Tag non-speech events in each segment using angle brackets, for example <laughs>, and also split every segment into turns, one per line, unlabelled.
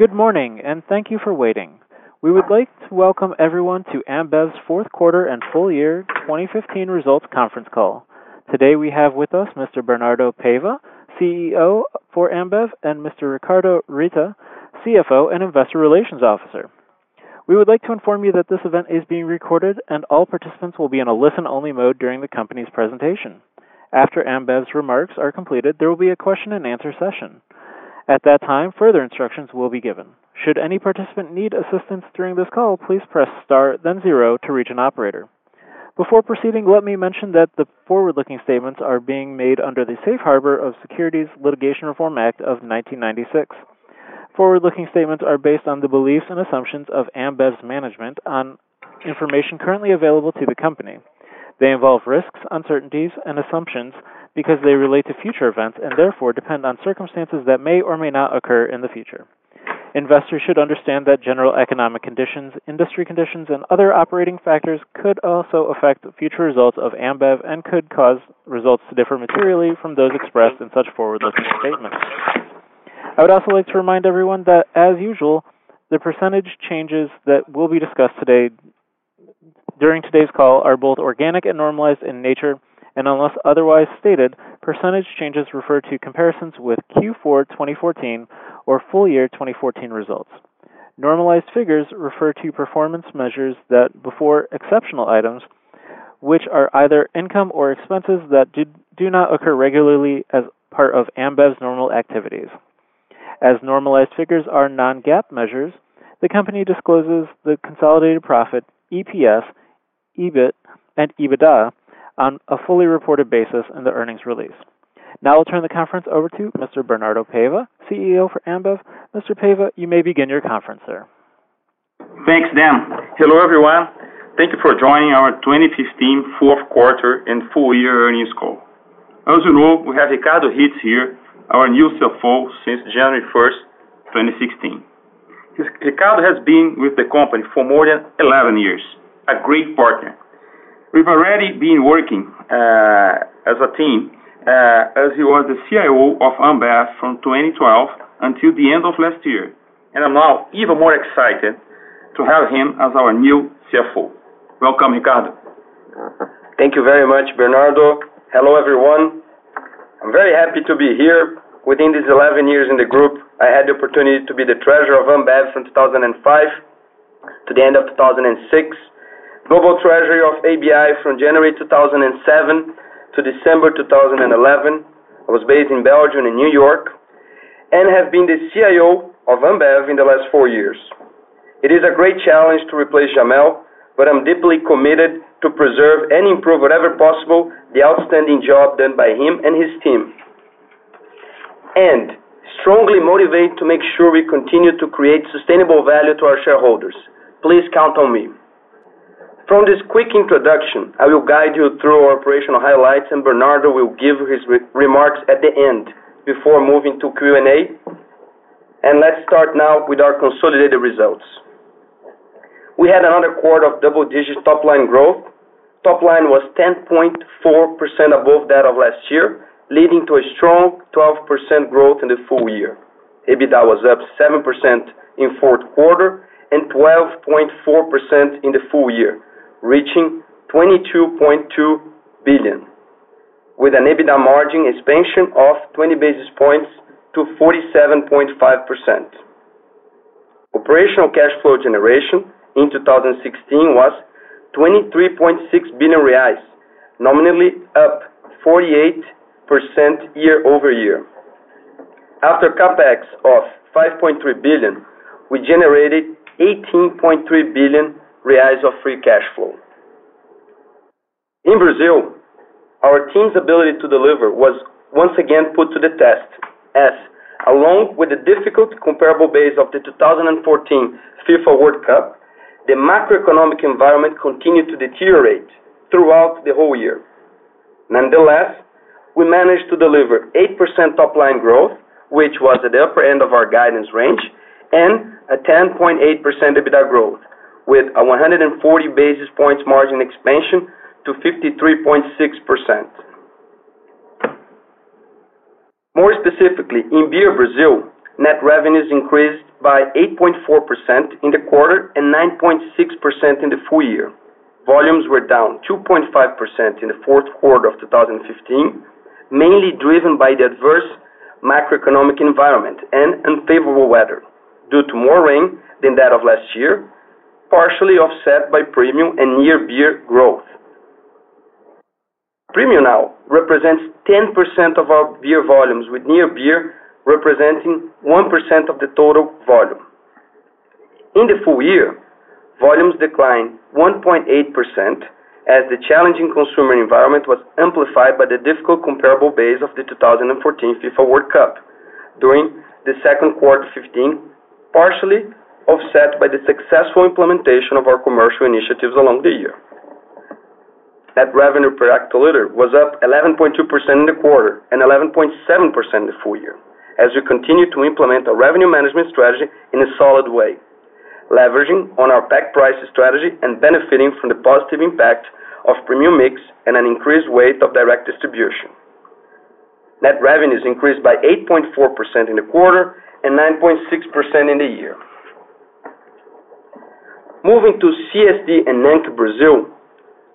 Good morning, and thank you for waiting. We would like to welcome everyone to Ambev's fourth quarter and full year 2015 results conference call. Today we have with us Mr. Bernardo Paiva, CEO for Ambev, and Mr. Ricardo Rittes, CFO and Investor Relations Officer. We would like to inform you that this event is being recorded and all participants will be in a listen-only mode during the company's presentation. After Ambev's remarks are completed, there will be a question and answer session. At that time, further instructions will be given. Should any participant need assistance during this call, please press star then zero to reach an operator. Before proceeding, let me mention that the forward-looking statements are being made under the Safe Harbor of Securities Litigation Reform Act of 1996. Forward-looking statements are based on the beliefs and assumptions of Ambev's management on information currently available to the company. They involve risks, uncertainties, and assumptions because they relate to future events and therefore depend on circumstances that may or may not occur in the future. Investors should understand that general economic conditions, industry conditions, and other operating factors could also affect future results of Ambev and could cause results to differ materially from those expressed in such forward looking statements. I would also like to remind everyone that, as usual, the percentage changes that will be discussed today during today's call are both organic and normalized in nature, and unless otherwise stated, percentage changes refer to comparisons with Q4 2014 or full year 2014 results. Normalized figures refer to performance measures that, before exceptional items, which are either income or expenses that do, do not occur regularly as part of Ambev's normal activities. As normalized figures are non GAAP measures, the company discloses the consolidated profit, EPS, EBIT, and EBITDA on a fully reported basis in the earnings release. Now I'll turn the conference over to Mr. Bernardo Paiva, CEO for Ambev. Mr. Paiva, you may begin your conference, sir.
Thanks, Dan. Hello, everyone. Thank you for joining our 2015 fourth quarter and full year earnings call. As you know, we have Ricardo Rittes here, our new CFO since January 1st, 2016. Ricardo has been with the company for more than 11 years a great partner. We've already been working uh, as a team, uh, as he was the CIO of Ambev from 2012 until the end of last year, and I'm now even more excited to have him as our new CFO. Welcome, Ricardo.
Thank you very much, Bernardo. Hello, everyone. I'm very happy to be here. Within these 11 years in the group, I had the opportunity to be the treasurer of Ambev from 2005 to the end of 2006, global treasury of ABI from January 2007 to December 2011. I was based in Belgium and New York, and have been the CIO of Ambev in the last four years. It is a great challenge to replace Jamel, but I'm deeply committed to preserve and improve whatever possible the outstanding job done by him and his team. And strongly motivated to make sure we continue to create sustainable value to our shareholders. Please count on me. From this quick introduction, I will guide you through our operational highlights, and Bernardo will give his remarks at the end before moving to Q&A. and Let's start now with our consolidated results. We had another quarter of double-digit top-line growth. Top line was 10.4% above that of last year, leading to a strong 12% growth in the full year. EBITDA was up 7% in fourth quarter and 12.4% in the full year, reaching 22.2 billion, with an EBITDA margin expansion of 20 basis points to 47.5%. Operational cash flow generation in 2016 was 23.6 billion reais, nominally up 48% year-over-year. After CapEx of 5.3 billion, we generated 18.3 billion reais of free cash flow. In Brazil, our team's ability to deliver was once again put to the test as, along with the difficult comparable base of the 2014 FIFA World Cup, the macroeconomic environment continued to deteriorate throughout the whole year. Nonetheless, we managed to deliver 8% top-line growth, which was at the upper end of our guidance range, and a 10.8% EBITDA growth, with a 140 basis points margin expansion to 53.6%. More specifically, in Beer Brazil, net revenues increased by 8.4% in the quarter and 9.6% in the full year. Volumes were down 2.5% in the fourth quarter of 2015, mainly driven by the adverse macroeconomic environment and unfavorable weather due to more rain than that of last year partially offset by premium and near beer growth. Premium now represents 10% of our beer volumes, with near beer representing 1% of the total volume. In the full year, volumes declined 1.8% as the challenging consumer environment was amplified by the difficult comparable base of the 2014 FIFA World Cup during the second quarter 2015, partially offset by the successful implementation of our commercial initiatives along the year. Net revenue per hectoliter was up 11.2% in the quarter and 11.7% in the full year, as we continue to implement our revenue management strategy in a solid way, leveraging on our pack price strategy and benefiting from the positive impact of premium mix and an increased weight of direct distribution. Net revenues increased by 8.4% in the quarter and 9.6% in the year. Moving to CSD and NANC Brazil,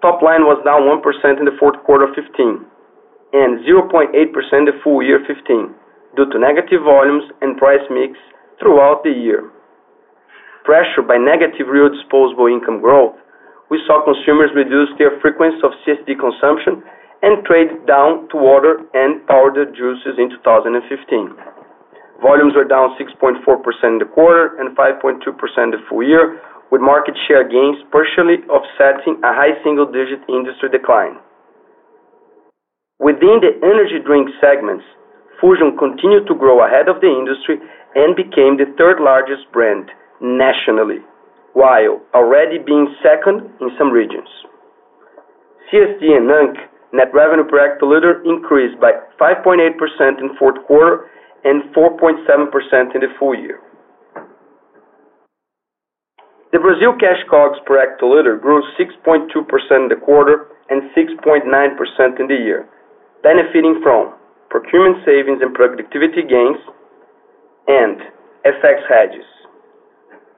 top line was down 1% in the fourth quarter of 15 and 0.8% the full year 15, due to negative volumes and price mix throughout the year. Pressured by negative real disposable income growth, we saw consumers reduce their frequency of CSD consumption and trade down to water and powdered juices in 2015. Volumes were down 6.4% in the quarter and 5.2% the full year, with market share gains partially offsetting a high single-digit industry decline. Within the energy drink segments, Fusion continued to grow ahead of the industry and became the third-largest brand nationally, while already being second in some regions. CSD and NANC net revenue per hectoliter increased by 5.8% in fourth quarter and 4.7% in the full year. The Brazil cash COGS per hectoliter grew 6.2% in the quarter and 6.9% in the year, benefiting from procurement savings and productivity gains and FX hedges,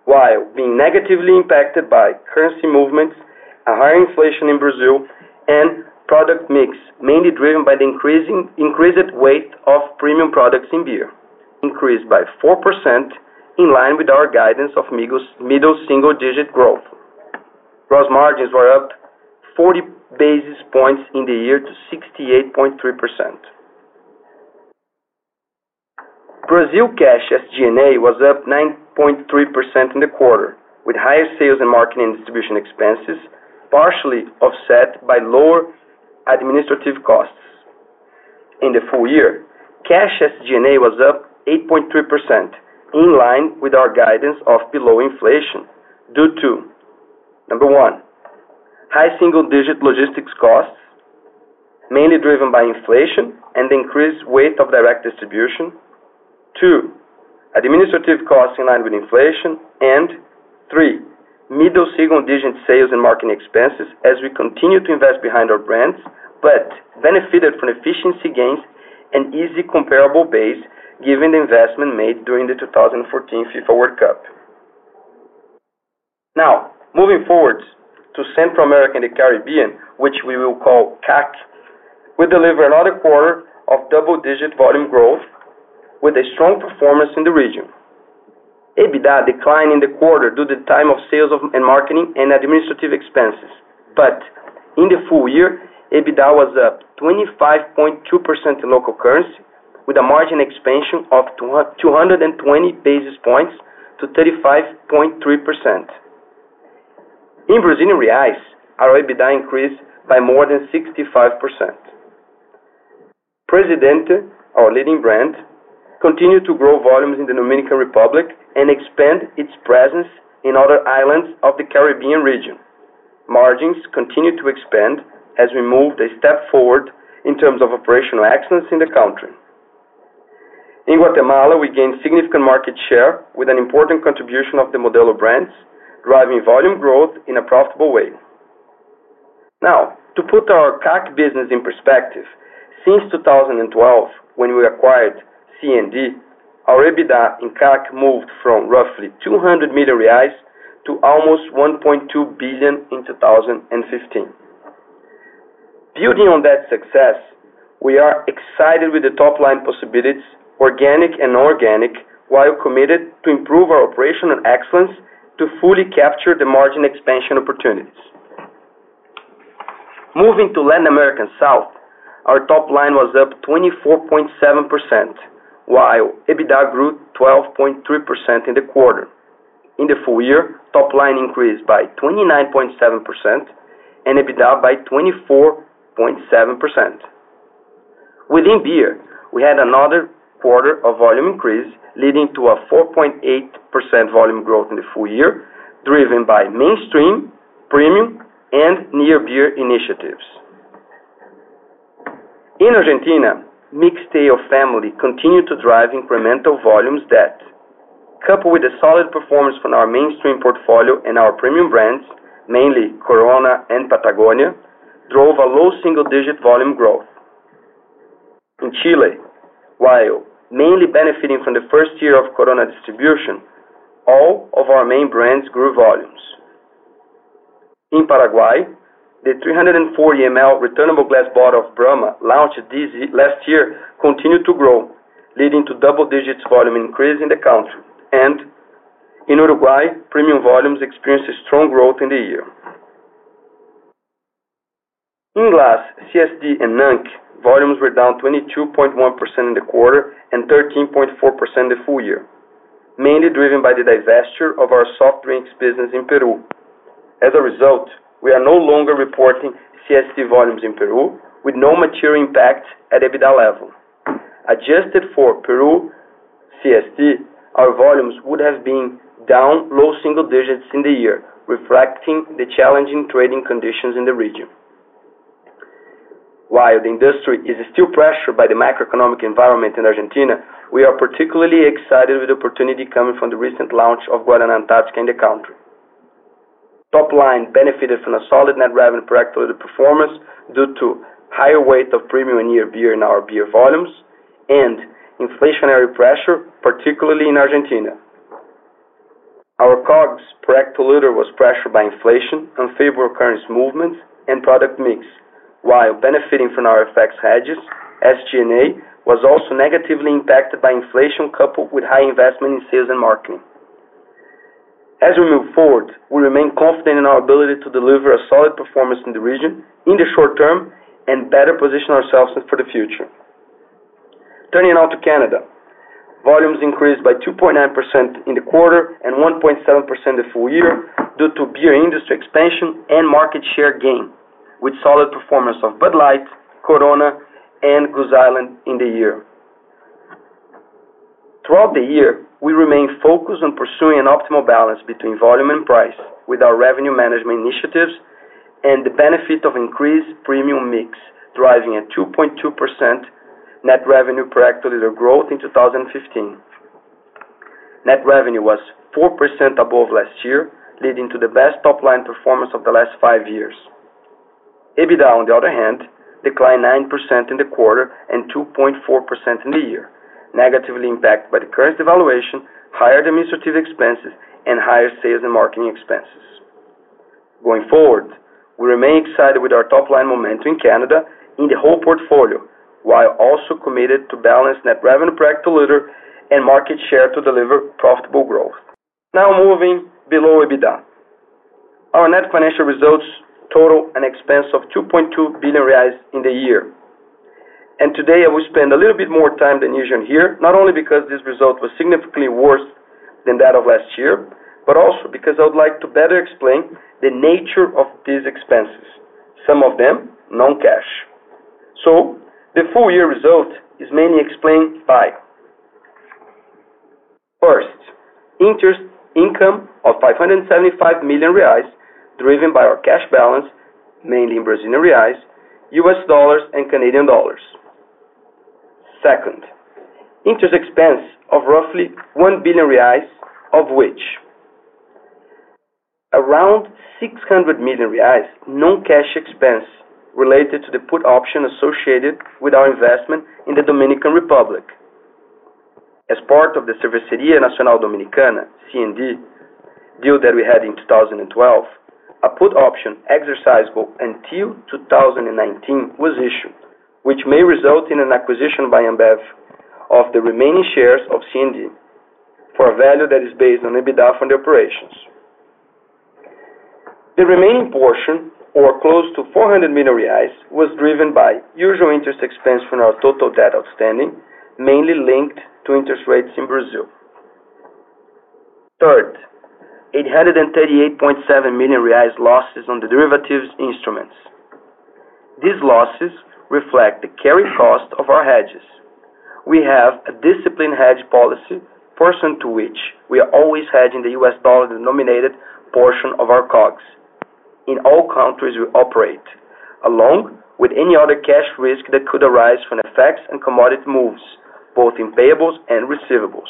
while being negatively impacted by currency movements, a higher inflation in Brazil, and product mix, mainly driven by the increased weight of premium products in beer, increased by 4% in line with our guidance of middle single-digit growth. Gross margins were up 40 basis points in the year to 68.3%. Brazil cash SG&A was up 9.3% in the quarter, with higher sales and marketing and distribution expenses partially offset by lower administrative costs. In the full year, cash SG&A was up 8.3%, in line with our guidance of below inflation due to, number one, high single-digit logistics costs, mainly driven by inflation and the increased weight of direct distribution. Two, administrative costs in line with inflation. And three, middle single-digit sales and marketing expenses as we continue to invest behind our brands, but benefited from efficiency gains and easy comparable base given the investment made during the 2014 FIFA World Cup. Now, moving forward to Central America and the Caribbean, which we will call CAC, we deliver another quarter of double-digit volume growth with a strong performance in the region. EBITDA declined in the quarter due to the time of sales and marketing and administrative expenses. but In the full year, EBITDA was up 25.2% in local currency with a margin expansion of 220 basis points to 35.3%. In Brazilian reais, our EBITDA increased by more than 65%. Presidente, our leading brand, continued to grow volumes in the Dominican Republic and expand its presence in other islands of the Caribbean region. Margins continued to expand as we moved a step forward in terms of operational excellence in the country. In Guatemala, we gained significant market share with an important contribution of the Modelo brands, driving volume growth in a profitable way. Now, to put our CAC business in perspective, since 2012, when we acquired CND, our EBITDA in CAC moved from roughly 200 million reais to almost 1.2 billion in 2015. Building on that success, we are excited with the top-line possibilities organic and non-organic, while committed to improve our operational excellence to fully capture the margin expansion opportunities. Moving to Latin America South, our top line was up 24.7%, while EBITDA grew 12.3% in the quarter. In the full year, top line increased by 29.7% and EBITDA by 24.7%. Within beer, we had another quarter of volume increase, leading to a 4.8% volume growth in the full year, driven by mainstream, premium, and near beer initiatives. In Argentina, Mixtail family continued to drive incremental volumes that, coupled with a solid performance from our mainstream portfolio and our premium brands, mainly Corona and Patagonia, drove a low single-digit volume growth. In Chile, while mainly benefiting from the first year of Corona distribution, all of our main brands grew volumes. In Paraguay, the 340 ml returnable glass bottle of Brahma, launched this last year, continued to grow, leading to double-digit volume increase in the country. And In Uruguay, premium volumes experienced strong growth in the year. In glass, CSD, and NANC, volumes were down 22.1% in the quarter and 13.4% the full year, mainly driven by the divestiture of our soft drinks business in Peru. As a result, we are no longer reporting CSD volumes in Peru with no material impact at EBITDA level. Adjusted for Peru CSD, our volumes would have been down low single digits in the year, reflecting the challenging trading conditions in the region. While the industry is still pressured by the macroeconomic environment in Argentina, we are particularly excited with the opportunity coming from the recent launch of Guaraná Antarctica in the country. Top line benefited from a solid net revenue per hectoliter performance due to higher weight of premium and near beer in our beer volumes and inflationary pressure, particularly in Argentina. Our COGS per hectoliter was pressured by inflation, unfavorable currency movements, and product mix, while benefiting from our FX hedges, SG&A was also negatively impacted by inflation coupled with high investment in sales and marketing. As we move forward, we remain confident in our ability to deliver a solid performance in the region in the short term and better position ourselves for the future. Turning now to Canada. Volumes increased by 2.9% in the quarter and 1.7% the full year due to beer industry expansion and market share gain, with solid performance of Bud Light, Corona, and Goose Island in the year. Throughout the year, we remain focused on pursuing an optimal balance between volume and price with our revenue management initiatives and the benefit of increased premium mix, driving a 2.2% net revenue per hectoliter growth in 2015. Net revenue was 4% above last year, leading to the best top-line performance of the last five years. EBITDA, on the other hand, declined 9% in the quarter and 2.4% in the year, negatively impacted by the currency devaluation, higher administrative expenses, and higher sales and marketing expenses. Going forward, we remain excited with our top-line momentum in Canada in the whole portfolio, while also committed to balance net revenue per hectoliter and market share to deliver profitable growth. Now moving below EBITDA. Our net financial results total an expense of 2.2 billion reais in the year. Today, I will spend a little bit more time than usual here, not only because this result was significantly worse than that of last year, but also because I would like to better explain the nature of these expenses, some of them non-cash. The full year result is mainly explained by, first, interest income of 575 million reais, driven by our cash balance, mainly in Brazilian reais, US dollars, and Canadian dollars. Second, interest expense of roughly 1 billion reais, of which around 600 million reais non-cash expense related to the put option associated with our investment in the Dominican Republic. As part of the Cervecería Nacional Dominicana, (CND) deal that we had in 2012, a put option exercisable until 2019 was issued, which may result in an acquisition by Ambev of the remaining shares of CND for a value that is based on EBITDA from the operations. The remaining portion, or close to 400 million reais, was driven by usual interest expense from our total debt outstanding, mainly linked to interest rates in Brazil. Third, 838.7 million reais losses on the derivatives instruments. These losses reflect the carry cost of our hedges. We have a disciplined hedge policy, pursuant to which we are always hedging the US dollar-denominated portion of our COGS in all countries we operate, along with any other cash risk that could arise from FX and commodity moves, both in payables and receivables.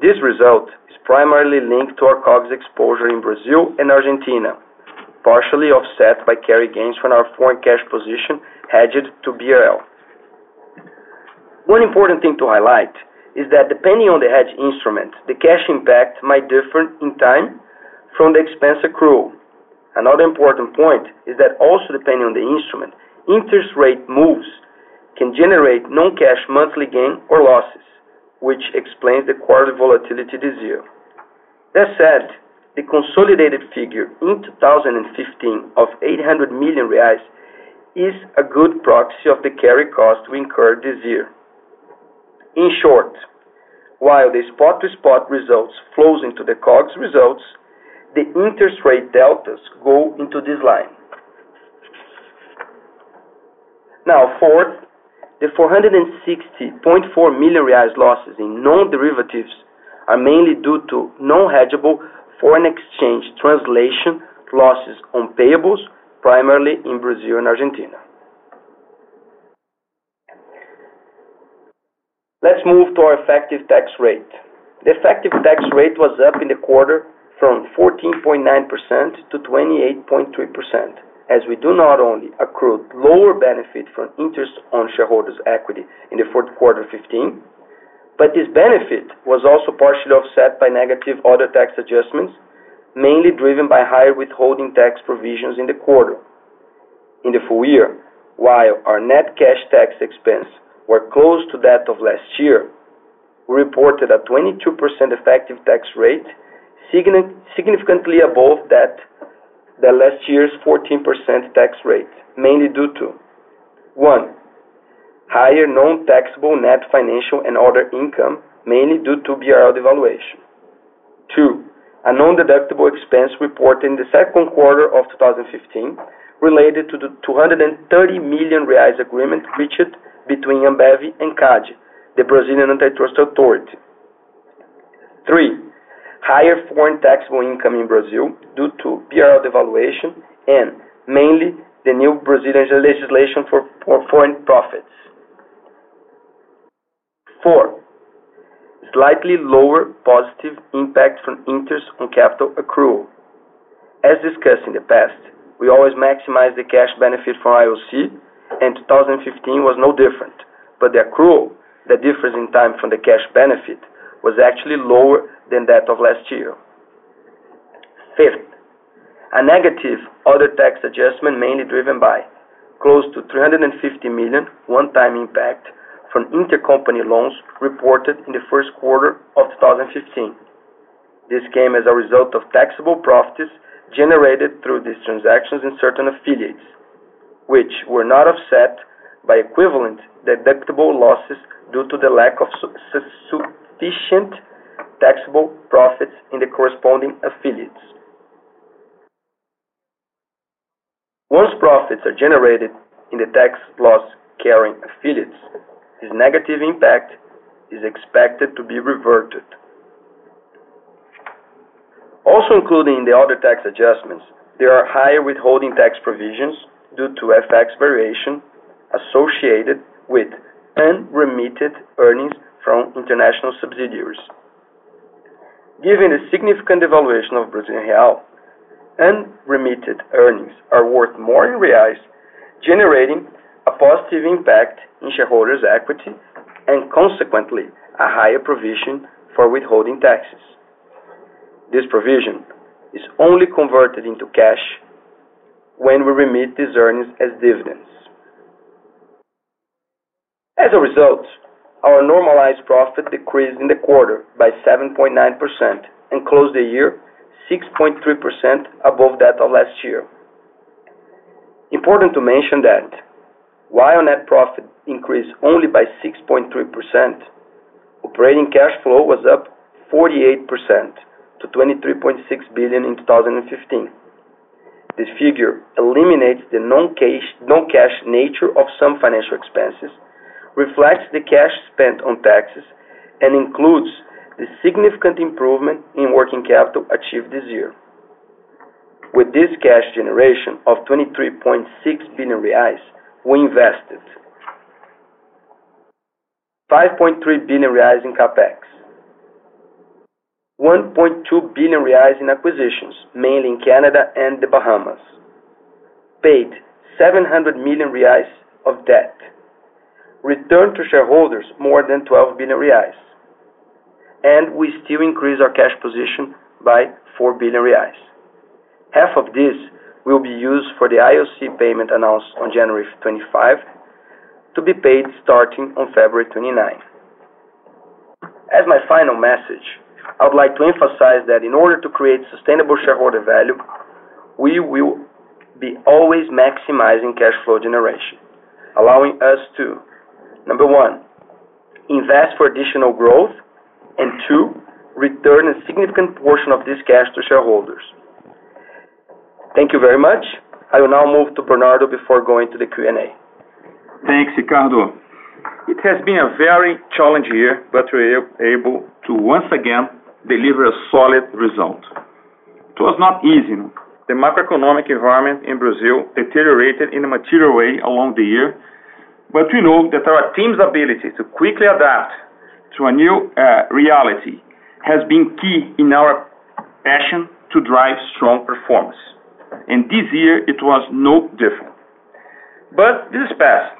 This result is primarily linked to our COGS exposure in Brazil and Argentina, partially offset by carry gains from our foreign cash position hedged to BRL. One important thing to highlight is that depending on the hedge instrument, the cash impact might differ in time from the expense accrual. Another important point is that also depending on the instrument, interest rate moves can generate non-cash monthly gain or losses which explains the quarterly volatility this year. That said, the consolidated figure in 2015 of 800 million reais is a good proxy of the carry cost we incurred this year. In short, while the spot-to-spot results flows into the COGS results, the interest rate deltas go into this line. Now, fourth, the 460.4 million reais losses in non-derivatives are mainly due to non-hedgeable foreign exchange translation losses on payables, primarily in Brazil and Argentina. Let's move to our effective tax rate. The effective tax rate was up in the quarter from 14.9% to 28.3%, as we do not only accrue lower benefit from interest on shareholders' equity in the fourth quarter 15, but this benefit was also partially offset by negative other tax adjustments, mainly driven by higher withholding tax provisions in the quarter. In the full year, while our net cash tax expense were close to that of last year, we reported a 22% effective tax rate, significantly above that than last year's 14% tax rate, mainly due to, one, higher non-taxable net financial and other income, mainly due to BRL devaluation. Two, a non-deductible expense reported in the second quarter of 2015 related to the 230 million reais agreement reached between Ambev and CADE, the Brazilian Antitrust Authority. Three, higher foreign taxable income in Brazil due to BRL devaluation and mainly the new Brazilian legislation for foreign profits. Four, slightly lower positive impact from interest on capital accrual. As discussed in the past, we always maximize the cash benefit from IOC, and 2015 was no different. But The accrual, the difference in time from the cash benefit, was actually lower than that of last year. Fifth, a negative other tax adjustment mainly driven by close to 350 million one-time impact from intercompany loans reported in the first quarter of 2015. This came as a result of taxable profits generated through these transactions in certain affiliates, which were not offset by equivalent deductible losses due to the lack of sufficient taxable profits in the corresponding affiliates. Once profits are generated in the tax loss carrying affiliates, this negative impact is expected to be reverted. Also included in the other tax adjustments, there are higher withholding tax provisions due to FX variation associated with unremitted earnings from international subsidiaries. Given the significant devaluation of Brazilian real, remitted earnings are worth more in reais, generating a positive impact in shareholders' equity and consequently, a higher provision for withholding taxes. This provision is only converted into cash when we remit these earnings as dividends. As a result, our normalized profit decreased in the quarter by 7.9% and closed the year 6.3% above that of last year. Important to mention that while net profit increased only by 6.3%, operating cash flow was up 48% to 23.6 billion in 2015. This figure eliminates the non-cash nature of some financial expenses reflects the cash spent on taxes and includes the significant improvement in working capital achieved this year. With this cash generation of 23.6 billion reais, we invested 5.3 billion reais in CapEx, 1.2 billion reais in acquisitions, mainly in Canada and the Bahamas, paid 700 million reais of debt, returned to shareholders more than 12 billion reais, and we still increased our cash position by 4 billion reais. Half of this will be used for the IOC payment announced on January 25 to be paid starting on February 29. As my final message, I would like to emphasize that in order to create sustainable shareholder value, we will be always maximizing cash flow generation, allowing us to Number one, invest for additional growth, and two, return a significant portion of this cash to shareholders. Thank you very much. I will now move to Bernardo before going to the Q&A.
Thanks, Ricardo. It has been a very challenging year, but we were able to once again deliver a solid result. It was not easy. The macroeconomic environment in Brazil deteriorated in a material way along the year, but we know that our team's ability to quickly adapt to a new uh, reality has been key in our passion to drive strong performance, and this year it was no different. But this is past.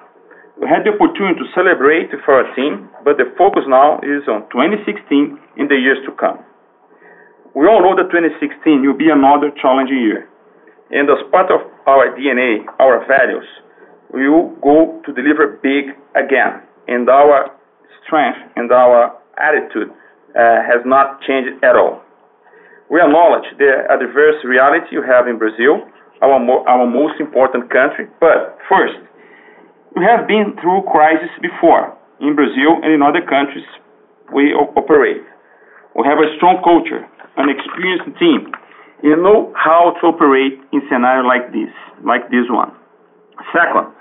We had the opportunity to celebrate for our team, but the focus now is on 2016 and the years to come. We all know that 2016 will be another challenging year, and as part of our DNA, our values, will go to deliver big again. And our strength and our attitude uh, has not changed at all. We acknowledge the adverse reality you have in Brazil, our, mo our most important country. But first, we have been through crises before in Brazil and in other countries we operate. We have a strong culture, an experienced team. You know how to operate in scenario like this, like this one. Second,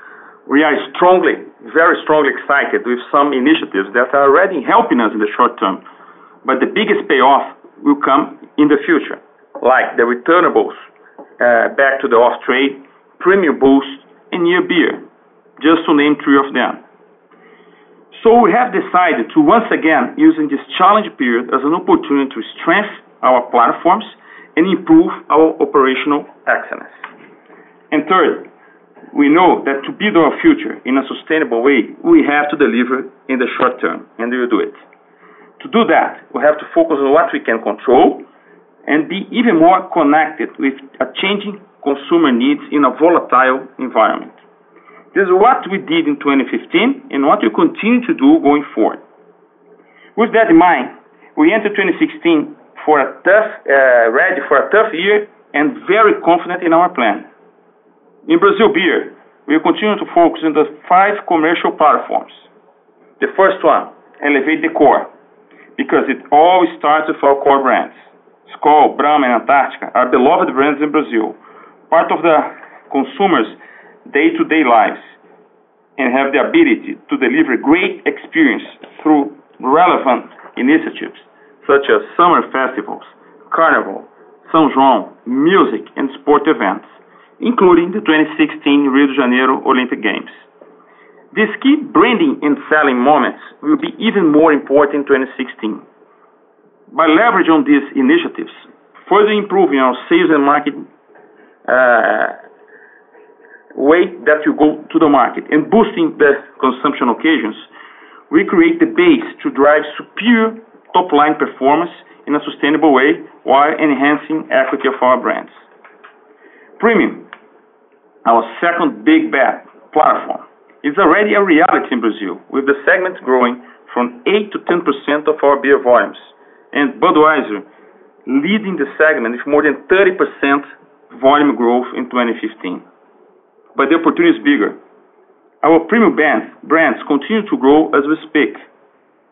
we are strongly, very strongly excited with some initiatives that are already helping us in the short term, but the biggest payoff will come in the future, like the returnables uh, back to the off-trade, Premium Boost, and near beer, just to name three of them. So We have decided to once again using this challenge period as an opportunity to strengthen our platforms and improve our operational excellence. Third, we know that to build our future in a sustainable way, we have to deliver in the short term, and we will do it. To do that, we have to focus on what we can control and be even more connected with a changing consumer needs in a volatile environment. This is what we did in 2015 and what we continue to do going forward. With that in mind, we enter 2016 for a tough, uh, ready for a tough year and very confident in our plan. In Brazil Beer, we continue to focus on the five commercial platforms. The first one, elevate the core, because it all starts with our core brands. Skol, Brahma, and Antarctica are beloved brands in Brazil, part of the consumers' day-to-day lives, and have the ability to deliver great experience through relevant initiatives such as summer festivals, carnival, São João, music, and sport events including the 2016 Rio de Janeiro Olympic Games. These key branding and selling moments will be even more important in 2016. By leveraging these initiatives, further improving our sales and marketing uh, way that you go to the market and boosting the consumption occasions, we create the base to drive superior top-line performance in a sustainable way while enhancing equity of our brands. Premium, our second big bet platform, is already a reality in Brazil, with the segment growing from 8%-10% of our beer volumes, and Budweiser leading the segment with more than 30% volume growth in 2015. But The opportunity is bigger. Our premium brands continue to grow as we speak.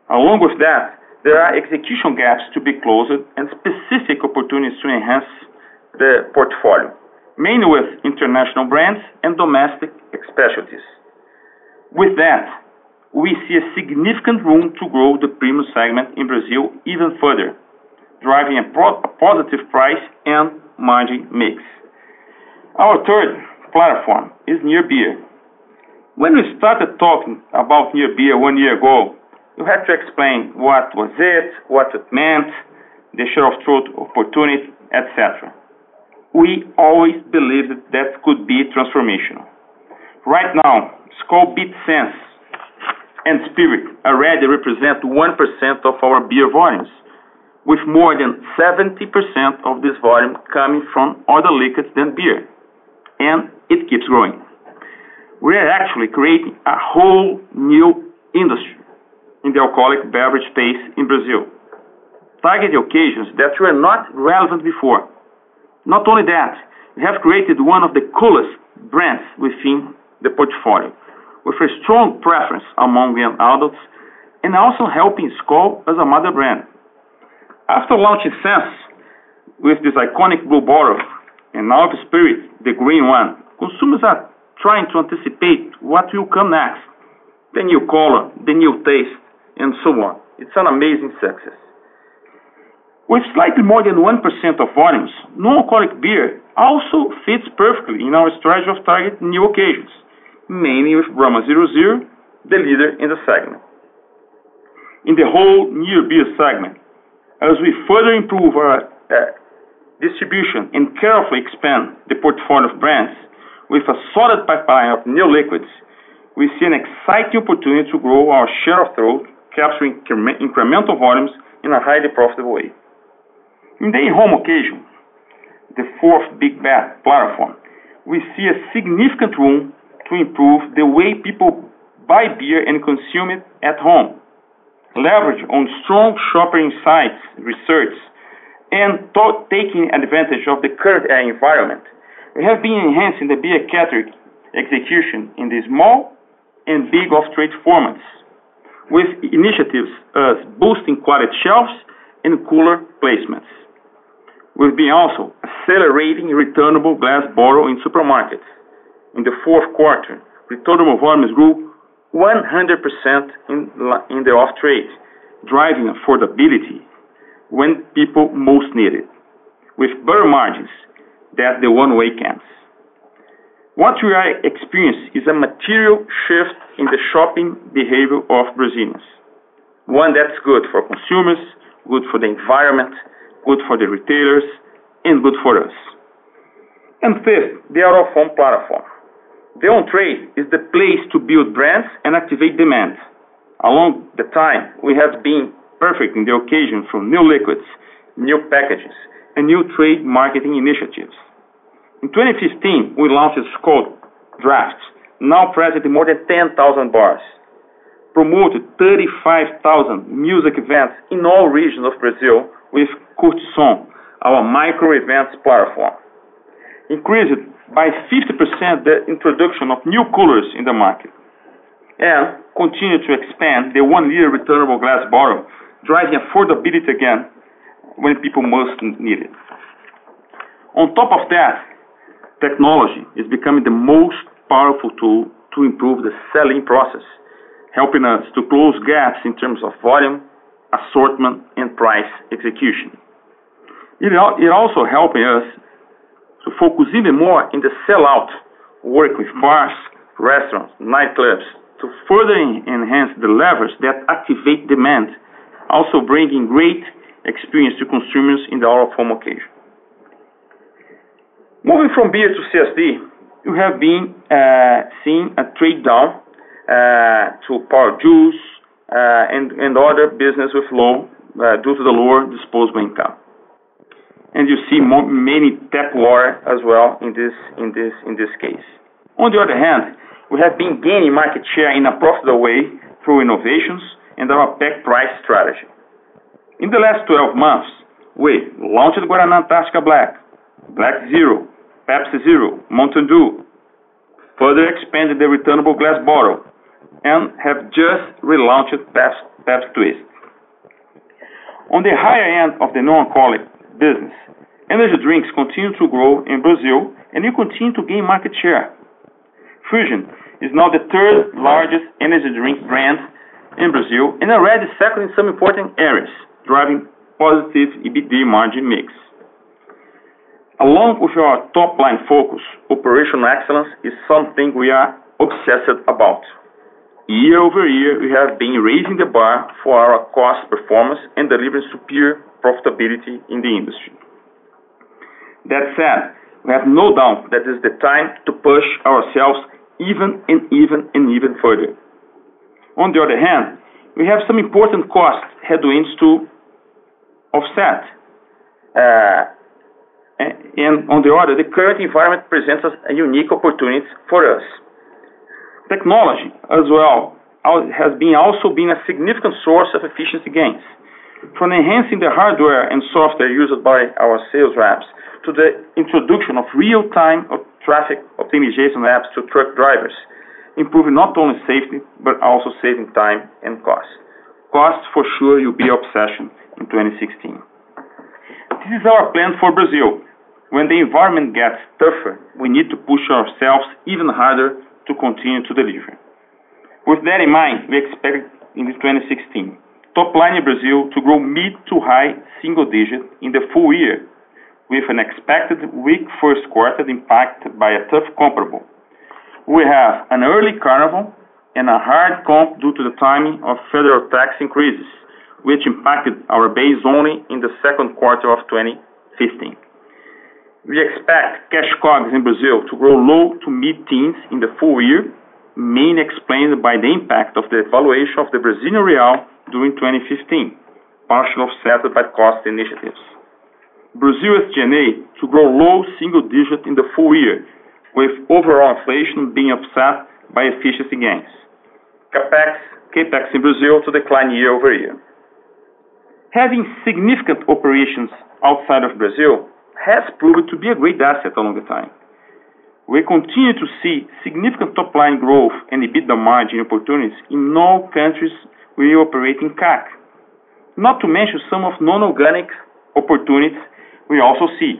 Along with that, there are execution gaps to be closed and specific opportunities to enhance the portfolio mainly with international brands and domestic specialties. With that, we see a significant room to grow the premium segment in Brazil even further, driving a positive price and margin mix. Our third platform is near beer. When we started talking about near beer one year ago, you had to explain what was it, what it meant, the share of throat, opportunity, etc we always believed that could be transformational. Right now, Skol Beats Sense and Spirit already represent 1% of our beer volumes, with more than 70% of this volume coming from other liquids than beer, and it keeps growing. We are actually creating a whole new industry in the alcoholic beverage space in Brazil, targeting occasions that were not relevant before not only that, we have created one of the coolest brands within the portfolio, with a strong preference among young adults and also helping Skol as a mother brand. After launching Sense with this iconic blue bottle and now the Spirit, the green one, consumers are trying to anticipate what will come next, the new color, the new taste, and so on. It's an amazing success. With slightly more than 1% of volumes, non-alcoholic beer also fits perfectly in our strategy of targeting new occasions, mainly with Brahma 0.0, the leader in the segment. In the whole near beer segment, as we further improve our uh, distribution and carefully expand the portfolio of brands with a solid pipeline of new liquids, we see an exciting opportunity to grow our share of throat, capturing incremental volumes in a highly profitable way. In the in-home occasion, the fourth big bet platform, we see a significant room to improve the way people buy beer and consume it at home. Leverage on strong shopper insights, research, and taking advantage of the current environment. We have been enhancing the beer category execution in the small and big off-trade formats with initiatives as boosting quality shelves and cooler placements. We've been also accelerating returnable glass bottle in supermarkets. In the fourth quarter, returnable volumes grew 100% in the off-trade, driving affordability when people most need it, with better margins than the one-way cans. What we are experiencing is a material shift in the shopping behavior of Brazilians, one that's good for consumers, good for the environment, good for the retailers, and good for us. And fifth, the out-of-home platform. The on-trade is the place to build brands and activate demand. Along the time, we have been perfect in the occasion from new liquids, new packages, and new trade marketing initiatives. In 2015, we launched Skol Draft, now present in more than 10,000 bars promoted 35,000 music events in all regions of Brazil with Cortison, our micro events platform, increased by 50% the introduction of new coolers in the market, and continued to expand the one-liter returnable glass bottle, driving affordability again when people most need it. On top of that, technology is becoming the most powerful tool to improve the selling process, helping us to close gaps in terms of volume, assortment, and price execution. It, also helping us to focus even more in the sell-out work with bars, restaurants, nightclubs to further enhance the levers that activate demand, also bringing great experience to consumers in the out-of-home occasion. Moving from beer to CSD, you have been uh, seeing a trade down uh, to power juice uh, and, and other business with low uh, due to the lower disposable income and you see more, many Teflor as well in this in this in this case. On the other hand, we have been gaining market share in a profitable way through innovations and our pack price strategy. In the last 12 months, we launched Guaraná Antarctica Black, Black Zero, Pepsi Zero, Mountain Dew, further expanded the returnable glass bottle, and have just relaunched Pepsi Twist. On the higher end of the non-alcoholic business. Energy drinks continue to grow in Brazil, and we continue to gain market share. Fusion is now the third largest energy drink brand in Brazil and already second in some important areas, driving positive EBITDA margin mix. Along with our top-line focus, operational excellence is something we are obsessed about. Year-over-year, we have been raising the bar for our cost performance and delivering superior profitability in the industry. That said, we have no doubt that it's the time to push ourselves even and even and even further. On the other hand, we have some important cost headwinds to offset. Uh, and on the other, the current environment presents us a unique opportunity for us. Technology, as well, has been also been a significant source of efficiency gains from enhancing the hardware and software used by our sales reps to the introduction of real-time traffic optimization apps to truck drivers, improving not only safety, but also saving time and cost. Cost, for sure, will be obsession in 2016. This is our plan for Brazil. When the environment gets tougher, we need to push ourselves even harder to continue to deliver. With that in mind, we expect in 2016 top line in Brazil to grow mid to high single digit in the full year, with an expected weak first quarter impacted by a tough comparable. We have an early Carnival and a hard comp due to the timing of federal tax increases, which impacted our base only in the second quarter of 2015. We expect cash COGS in Brazil to grow low to mid-teens in the full year, mainly explained by the impact of the valuation of the Brazilian real during 2015, partially offset by cost initiatives. Brazil SG&A to grow low single digit in the full year, with overall inflation being offset by efficiency gains. CapEx in Brazil to decline year-over-year. Having significant operations outside of Brazil has proven to be a great asset along the time. We continue to see significant top-line growth and EBITDA margin opportunities in all countries we operate in CAC. Not to mention some of non-organic opportunities we also see.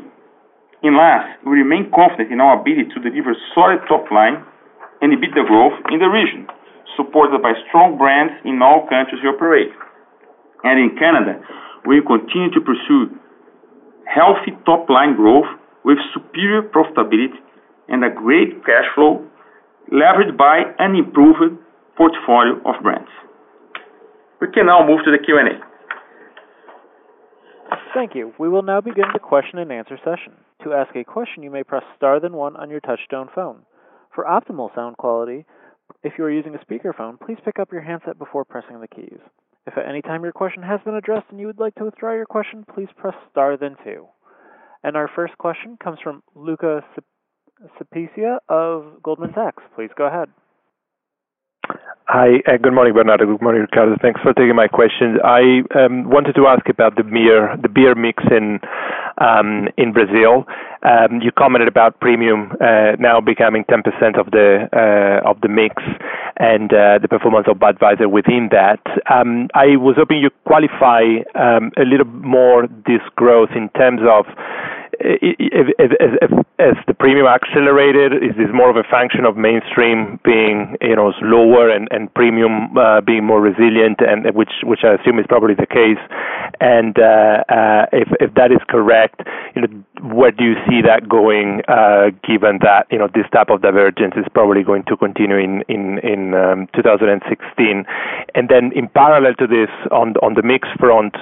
In last, we remain confident in our ability to deliver solid top line and EBITDA growth in the region, supported by strong brands in all countries we operate. And In Canada, we continue to pursue healthy top-line growth with superior profitability and a great cash flow leveraged by an improved portfolio of brands. We can now move to the Q&A.
Thank you. We will now begin the question and answer session. To ask a question, you may press star then one on your touchtone phone. For optimal sound quality, if you are using a speakerphone, please pick up your handset before pressing the keys. If at any time your question has been addressed and you would like to withdraw your question, please press star then two. And our first question comes from Luca Cipiccia of Goldman Sachs. Please go ahead.
Hi. Uh, good morning, Bernardo. Good morning, Ricardo. Thanks for taking my question. I um, wanted to ask about the beer the beer mix in um, in Brazil. Um, you commented about premium uh, now becoming 10% of the uh, of the mix and the performance of Budweiser within that. I was hoping you'd qualify a little more this growth in terms of as the premium accelerated? Is this more of a function of mainstream being, you know, lower and premium uh, being more resilient and which I assume is probably the case? And uh, uh, If that is correct, you know, where do you see that going, given that, you know, this type of divergence is probably going to continue in 2016? Um, and then In parallel to this, on the mix front,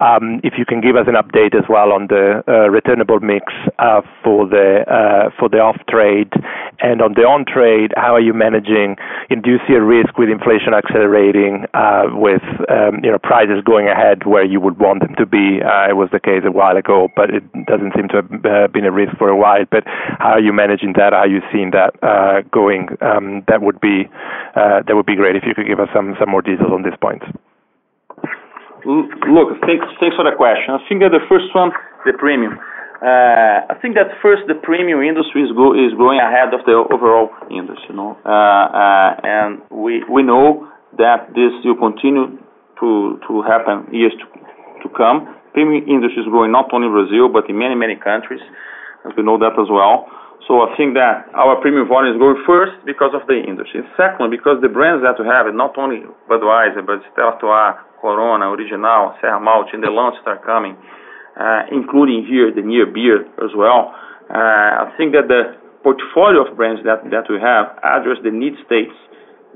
um, if you can give us an update as well on the returnable channel mix uh, for the uh, for the off-trade? And on the on-trade, how are you managing? And do you see a risk with inflation accelerating uh, with um, you know prices going ahead where you would want them to be? It was the case a while ago, but it doesn't seem to have been a risk for a while. But how are you managing that? How are you seeing that going? Um, that would be that would be great if you could give us some some more details on this point.
Look, thanks for the question. I think that the first one, the premium. Uh, I think that first the premium industry is, go, is growing ahead of the overall industry, you know, uh, uh, and we we know that this will continue to to happen years to, to come. Premium industry is growing not only in Brazil but in many many countries, as we know that as well. So I think that our premium volume is going first because of the industry. Second, because the brands that we have, not only Budweiser, but Stella Artois, Corona, Original, Serra Malte, and the launches are coming, uh, including here the near beer as well. Uh, I think that the portfolio of brands that we have address the need states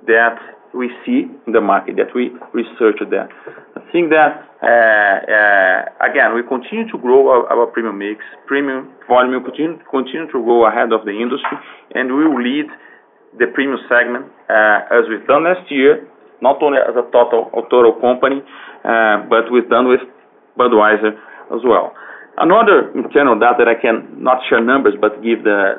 that we see in the market, that we research there. I think that, uh, again, we continue to grow our premium mix. Premium volume continue to grow ahead of the industry, and we will lead the premium segment, as we've done last year, not only as a total company, but we've done with Budweiser as well. Another internal data that I can not share numbers, but give the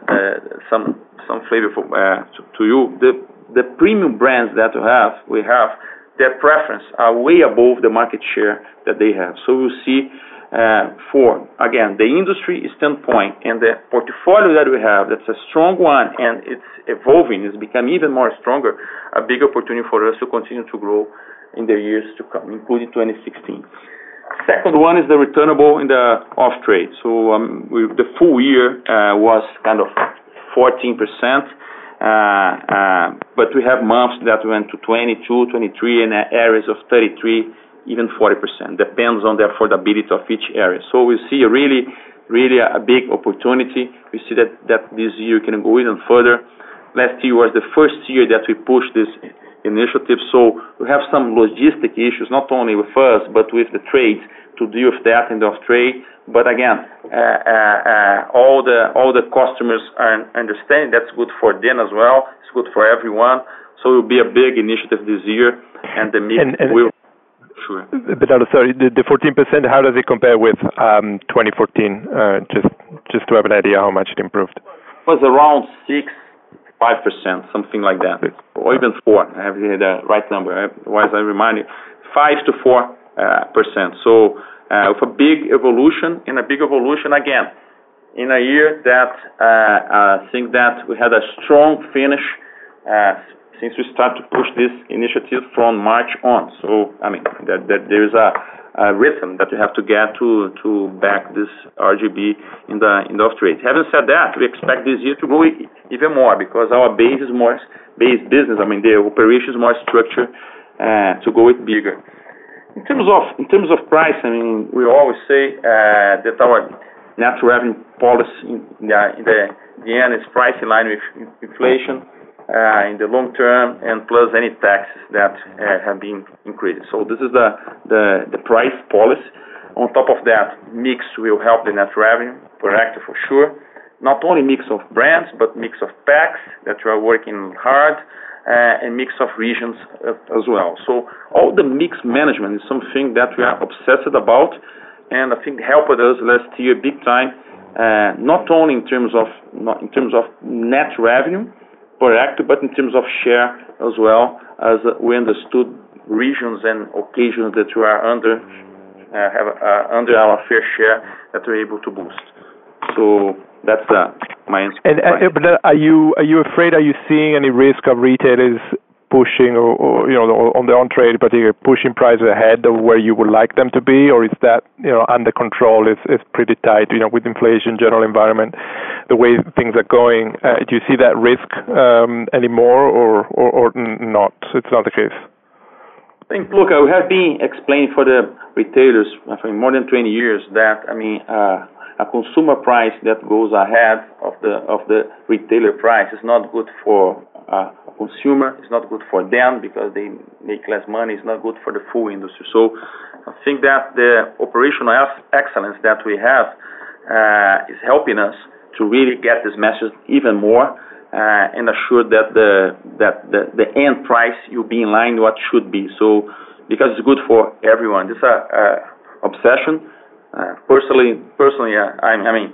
some some flavor for uh, to you. The the premium brands that we have, we have their preference are way above the market share that they have. So we see uh, for again the industry standpoint and the portfolio that we have that's a strong one and it's evolving, it's become even more stronger, a big opportunity for us to continue to grow in the years to come, including 2016. Second one is the returnable in the off-trade. So um, the full year uh, was kind of 14%, uh, uh, but we have months that went to 22 23 and areas of 33 even 40%. Depends on the affordability of each area. So We see a really a big opportunity. We see that this year can go even further. Last year was the first year that we pushed this initiative. So we have some logistic issues, not only with us, but with the trades to deal with that end of trade. But again, uh, uh, uh all the all the customers are understanding. That's good for them as well. It's good for everyone. So it will be a big initiative this year, and the mix and, and will.
Sure. Bernardo, sorry, the, the 14%, how does it compare with um, 2014? Uh, just just to have an idea how much it improved.
It was around 6 five percent, something like that, or even four. I have the right number. Otherwise, uh, I remind you, five to four uh, percent. So uh, with a big evolution, in a big evolution again, in a year that uh, I uh, think that we had a strong finish. Uh, since we start to push this initiative from March on, so I mean that, that there is a uh, rhythm that you have to get to to back this RGB in the in the off trade. Having said that, we expect this year to grow even more because our base is more base business. I mean, the operation is more structured uh, to go it bigger. In terms of in terms of price, I mean, we always say uh, that our net revenue policy in the, in the, in the end is price in line with inflation. Uh, in the long term, and plus any taxes that uh, have been increased. So This is the the price policy. On top of that, mix will help the net revenue per hecto for sure. Not only mix of brands, but mix of packs that we are working hard, uh, and mix of regions as well. So All the mix management is something that we are obsessed about, and I think helped us last year big time, not only in terms of in terms of net revenue, per but in terms of share as well, as we understood regions and occasions that we are under uh, uh, our fair share that we're able to boost. So That's uh, my answer.
Are you afraid, are you seeing any risk of retailers pushing or, or you know, on the on-trade in pushing prices ahead of where you would like them to be? Or is that, you know, under control, it's, it's pretty tight, you know, with inflation, general environment, the way things are going? Uh, do you see that risk um, anymore or, or, or not? It's not the case. I
think, look, I uh, have been explaining for the retailers for more than 20 years that, I mean, uh, a consumer price that goes ahead of the of the retailer price is not good for uh, consumer. It's not good for them because they make less money. It's not good for the full industry. So I think that the operational excellence that we have uh, is helping us to really get this message even more uh, and assure that the that the, the end price will be in line what should be. So because it's good for everyone. This is a, obsession. Uh, personally, personally, uh, I, I mean,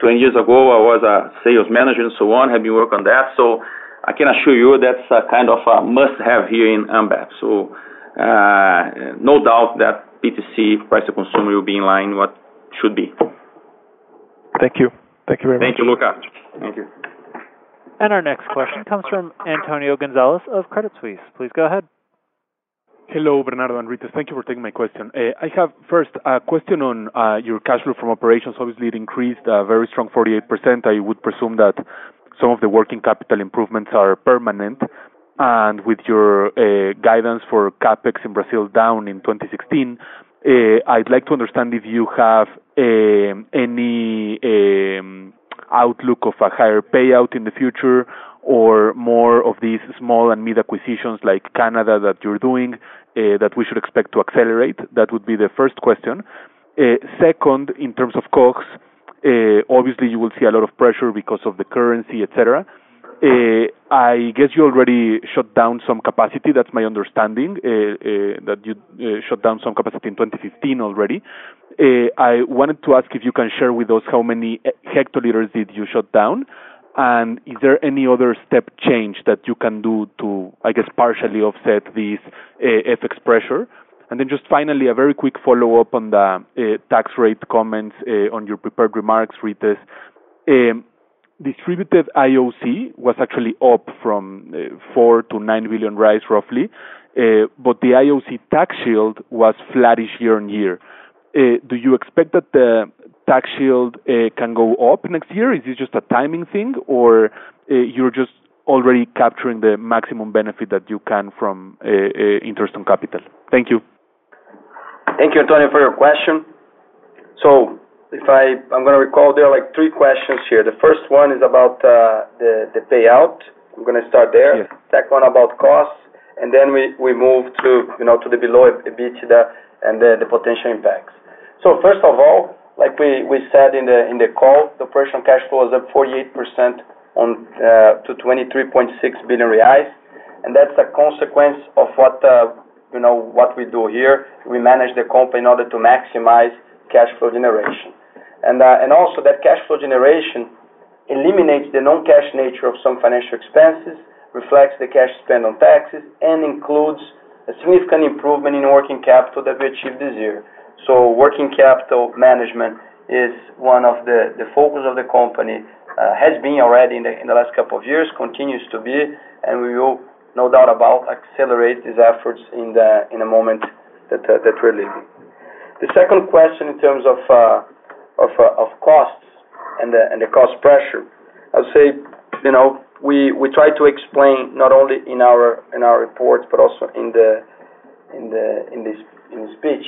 20 years ago I was a sales manager and so on. Have been working on that. So I can assure you that's a kind of a must-have here in Ambev. So uh, no doubt that B2C price to consumer will be in line what should be.
Thank you. Thank you very much.
Thank you, Luca. Thank you.
And our next question comes from Antonio Gonzalez of Credit Suisse. Please go ahead.
Hello, Bernardo and Rita. Thank you for taking my question. Uh, I have first a question on uh, your cash flow from operations. Obviously, it increased a very strong 48%. I would presume that some of the working capital improvements are permanent. And with your uh, guidance for CapEx in Brazil down in 2016, uh, I'd like to understand if you have um, any um, outlook of a higher payout in the future or more of these small and mid acquisitions like Canada that you're doing uh, that we should expect to accelerate? That would be the first question. Second, in terms of COGS, uh, obviously, you will see a lot of pressure because of the currency, etc. Uh, I guess you already shut down some capacity. That's my understanding. Uh, uh that you uh, shut down some capacity in 2015 already. Uh, I wanted to ask if you can share with us how many hectoliters did you shut down, and is there any other step change that you can do to, I guess, partially offset this FX pressure? And then just finally, a very quick follow-up on the uh, tax rate comments uh, on your prepared remarks, Rittes. Um, distributed IOC was actually up from uh, four to billion-9 billion reais, roughly, but the IOC tax shield was flattish year-on-year. Do you expect that the tax shield can go up next year? Is this just a timing thing, or you're just already capturing the maximum benefit that you can from interest on capital? Thank you.
Thank you, Antonio, for your question. So, If I'm i gonna recall, there are, like, three questions here. The first one is about uh, the the payout. I'm gonna start there. Yes. Second one about costs, and then we we move to, you know, to the below EBITDA and the potential impacts. So, First of all, like we we said in the in the call, the operational cash flow is up 48% on uh, to 23.6 billion reais, and that's a consequence of what uh, you know, what we do here, we manage the company in order to maximize cash flow generation. And, uh, and also that cash flow generation eliminates the non-cash nature of some financial expenses, reflects the cash spent on taxes, and includes a significant improvement in working capital that we achieved this year. So working capital management is one of the, the focus of the company, uh, has been already in the, in the last couple of years, continues to be, and we will no doubt about, accelerate these efforts in the moment uh, that we're living. The second question in terms of uh, uh, costs and the cost pressure, I'll say, you know, we try to explain not only in our reports, but also in the speech,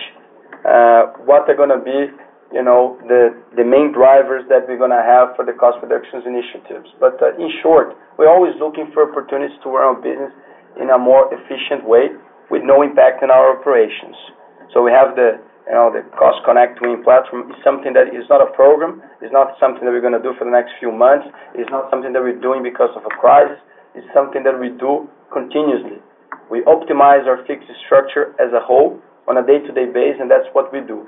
what are gonna be you know, the main drivers that we're gonna have for the cost reductions initiatives. But uh, In short, we're always looking for opportunities to run our business in a more efficient way with no impact on our operations. So We have the, you know, the Cost Connect Win platform is something that is not a program. It's not something that we're gonna do for the next few months. It's not something that we're doing because of a crisis. It's something that we do continuously. We optimize our fixed structure as a whole on a day-to-day basis, and that's what we do.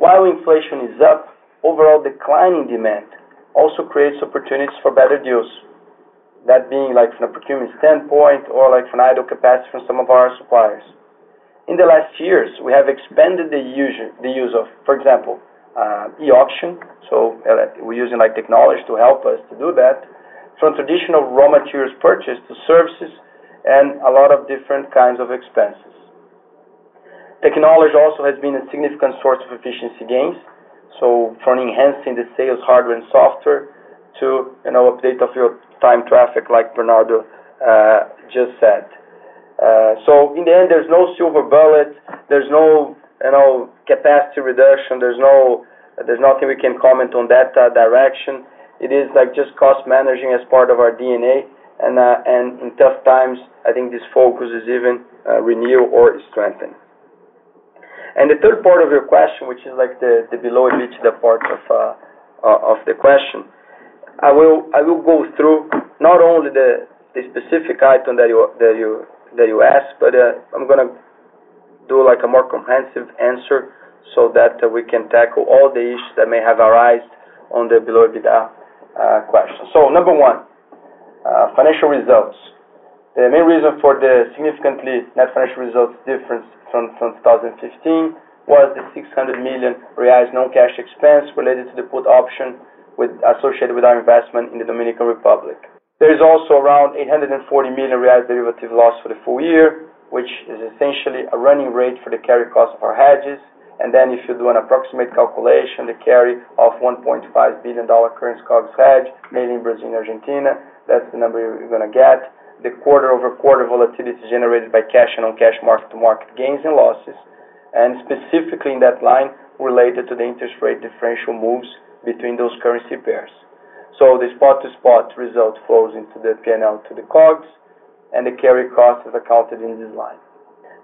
While inflation is up, overall declining demand also creates opportunities for better deals. That being like from a procurement standpoint or like from idle capacity from some of our suppliers. In the last years, we have expanded the use of, for example, uh, e-auction. Uh, we're using like technology to help us to do that from traditional raw materials purchase to services and a lot of different kinds of expenses. Technology also has been a significant source of efficiency gains, so from enhancing the sales hardware and software to, you know, update of your time traffic, like Bernardo uh, just said. Uh, so in the end, there's no silver bullet, there's no, you know, capacity reduction, there's no, there's nothing we can comment on that uh, direction. It is like just cost managing as part of our DNA, and in tough times, I think this focus is even renewed or strengthened. And The third part of your question, which is like the below the part of uh, uh, the question, I will go through not only the specific item that you asked, but uh, I'm gonna do like a more comprehensive answer so that we can tackle all the issues that may have arisen on the below EBITDA question. So Number one, financial results. The main reason for the significantly net financial results difference from from 2015 was the 600 million reais non-cash expense related to the put option associated with our investment in the Dominican Republic. There is also around 840 million reais derivative loss for the full year, which is essentially a running rate for the carry cost of our hedges. And Then if you do an approximate calculation, the carry of $1.5 billion currency COGS hedge made in Brazil and Argentina, that's the number you're going to get the quarter-over-quarter volatility generated by cash and non-cash mark-to-market gains and losses, and specifically in that line related to the interest rate differential moves between those currency pairs. The spot-to-spot result flows into the P&L to the COGS, and the carry cost is accounted in this line.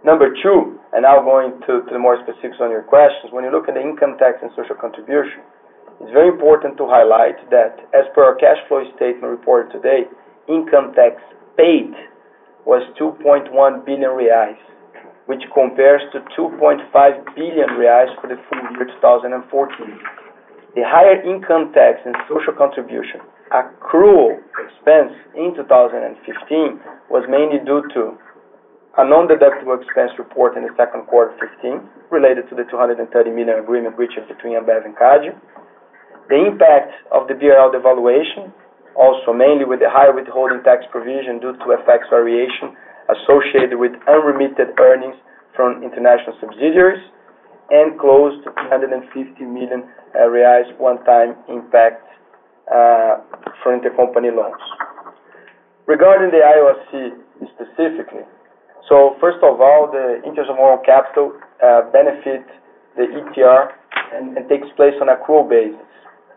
Number two, and now going to the more specifics on your questions. When you look at the income tax and social contribution, it's very important to highlight that as per our cash flow statement reported today, income tax paid was 2.1 billion reais, which compares to 2.5 billion reais for the full year 2014. The higher income tax and social contribution accrual expense in 2015 was mainly due to a non-deductible expense report in the second quarter 15 related to the 230 million agreement reached between Ambev and CADE, the impact of the BRL devaluation also mainly with the higher withholding tax provision due to FX variation associated with unremitted earnings from international subsidiaries and close to 350 million uh, reais one-time impact uh, from intercompany loans. Regarding the IOC specifically, so first of all, the interest on own capital uh, benefit the ETR and takes place on accrual basis.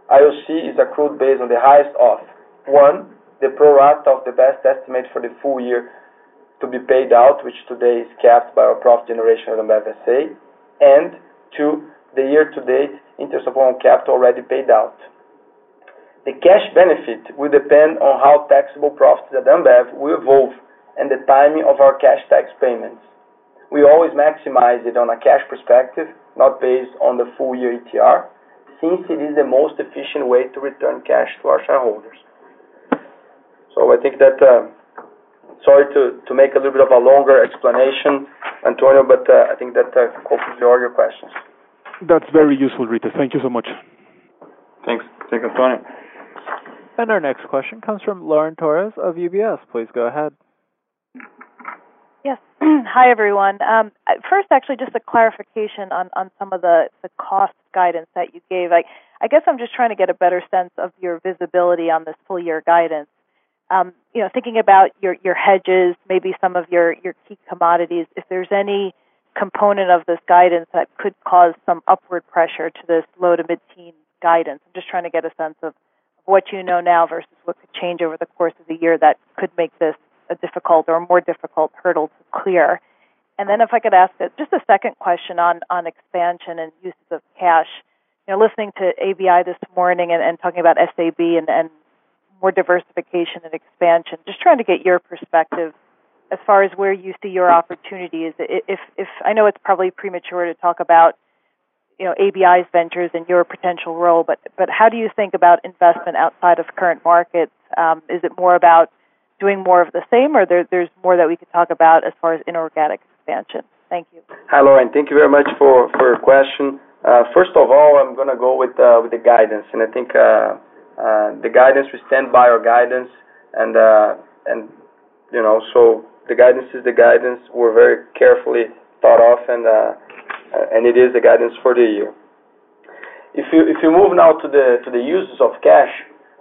IOC is accrued based on the highest of one, the pro rata of the best estimate for the full year to be paid out, which today is capped by our profit generation at Ambev S.A., and two, the year-to-date interest upon capital already paid out. The cash benefit will depend on how taxable profits at Ambev will evolve and the timing of our cash tax payments. We always maximize it on a cash perspective, not based on the full year ETR, since it is the most efficient way to return cash to our shareholders. So I think that, uh, sorry to make a little bit of a longer explanation, Antonio, but uh, I think that covers uh, all your questions.
That's very useful, Rita. Thank you so much.
Thanks. you, Antonio.
Our next question comes from Lauren Torres of UBS. Please go ahead.
Yes. <clears throat> Hi, everyone. Um, first, actually, just a clarification on some of the cost guidance that you gave. I guess I'm just trying to get a better sense of your visibility on this full year guidance um, you know, thinking about your, your hedges, maybe some of your, your key commodities, if there's any component of this guidance that could cause some upward pressure to this low to mid teen guidance. I'm just trying to get a sense of what you know now versus what could change over the course of the year that could make this a difficult or more difficult hurdle to clear. And then if I could ask just a second question on, on expansion and uses of cash. You know, listening to ABI this morning and, and talking about SAB and, and more diversification and expansion. Just trying to get your perspective as far as where you see your opportunities. If, if I know it's probably premature to talk about, you know, ABI's ventures and your potential role, but but how do you think about investment outside of current markets? Um, is it more about doing more of the same, or there, there's more that we could talk about as far as inorganic expansion? Thank you. Hi, Lauren.
Thank you very much for, for your question. Uh, first of all, I'm going to go with uh, with the guidance, and I think uh, uh, the guidance we stand by our guidance, and uh, and you know so the guidance is the guidance. We're very carefully thought of, and uh, uh, and it is the guidance for the year. If you if you move now to the to the uses of cash,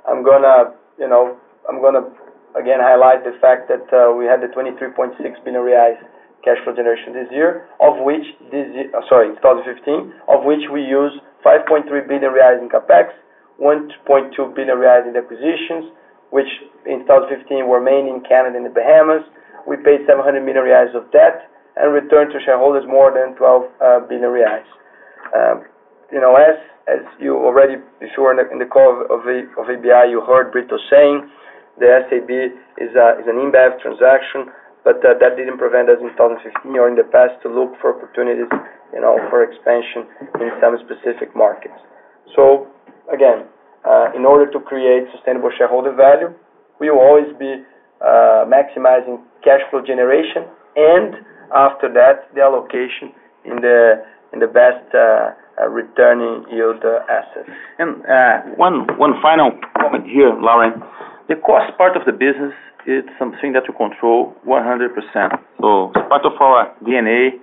I'm gonna you know I'm gonna again highlight the fact that uh, we had the 23.6 billion reais cash flow generation this year, of which this year, uh, sorry 2015, of which we used 5.3 billion reais in capex, 1.2 billion reais in acquisitions, which in 2015 were mainly in Canada and the Bahamas. We paid 700 million reais of debt and returned to shareholders more than 12 uh, billion reais. Um, you know, As you already, if you were in the call of of ABI, you heard Brito saying the SAB is is an InBev transaction, but uh, that didn't prevent us in 2015 or in the past to look for opportunities you know, for expansion in some specific markets again, uh, in order to create sustainable shareholder value, we will always be uh, maximizing cash flow generation and after that, the allocation in the best uh, returning yield assets.
One final comment here, Lauren. The cost part of the business is something that we control 100%. It's part of our DNA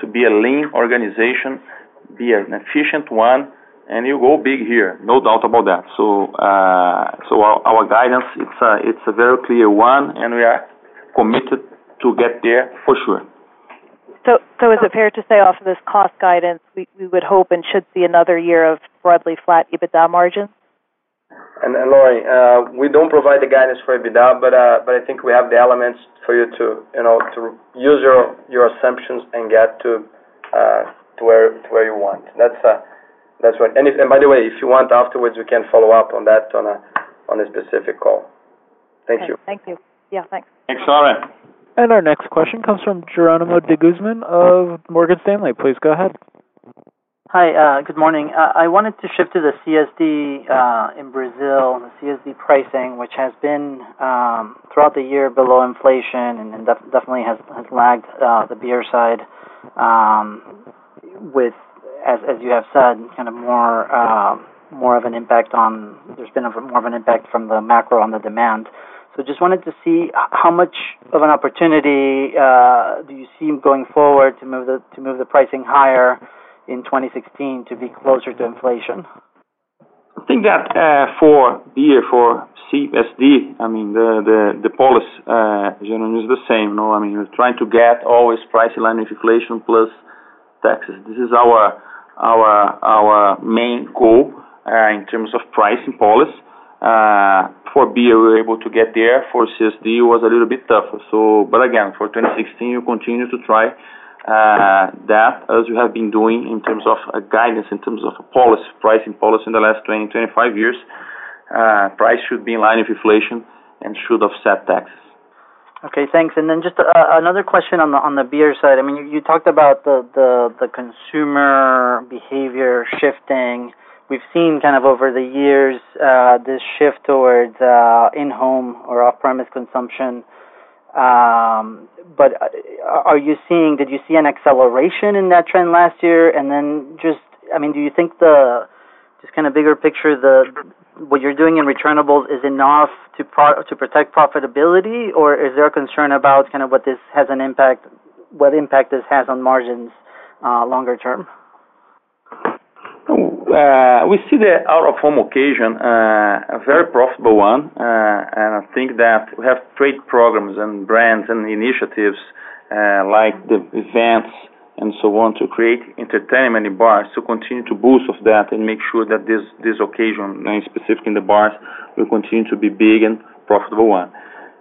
to be a lean organization, be an efficient one, and you go big here, no doubt about that. So, uh, so our, our, guidance it's a it's a very clear one, and we are committed to get there for sure.
So, so is it fair to say off of this cost guidance, we, we would hope and should see another year of broadly flat EBITDA margins?
And, and Lori, uh, we don't provide the guidance for EBITDA, but uh, but I think we have the elements for you to you know to use your your assumptions and get to uh, to where to where you want. That's uh, that's right. And, if, and by the way, if you want afterwards, we can follow up on that on a on a specific call. Thank okay, you.
Thank you. Yeah, thanks. Thanks, Lauren.
And our next question comes from Geronimo de Guzman of Morgan Stanley. Please go ahead.
Hi, uh, good morning. Uh, I wanted to shift to the CSD uh, in Brazil, the CSD pricing, which has been um, throughout the year below inflation and, and def- definitely has, has lagged uh, the beer side um, with as as you have said, kind of more uh, more of an impact on. There's been a, more of an impact from the macro on the demand. So just wanted to see how much of an opportunity uh, do you see going forward to move the to move the pricing higher in 2016 to be closer to inflation.
I think that uh, for beer, for CSD, I mean the the the policy uh, generally is the same. No, I mean we're trying to get always price line inflation plus taxes. This is our our our main goal uh, in terms of pricing policy. Uh, for beer, we were able to get there. For CSD, it was a little bit tougher. Again, for 2016, we continue to try uh, that as we have been doing in terms of guidance, in terms of policy, pricing policy in the last 20, 25 years. Price should be in line with inflation and should offset taxes.
Okay, thanks. And then just uh, another question on the on the beer side. I mean, you, you talked about the, the the consumer behavior shifting. We've seen kind of over the years uh, this shift towards uh, in-home or off-premise consumption. Um, but uh, are you seeing? Did you see an acceleration in that trend last year? And then just, I mean, do you think the just kind of bigger picture, the what you're doing in returnables is enough to pro- to protect profitability, or is there a concern about kind of what this has an impact, what impact this has on margins uh, longer term?
Oh, uh, we see the out of home occasion uh, a very profitable one, uh, and I think that we have trade programs and brands and initiatives uh, like the events and so on to create entertainment in bars to continue to boost of that and make sure that this this occasion and specifically in the bars will continue to be big and profitable one.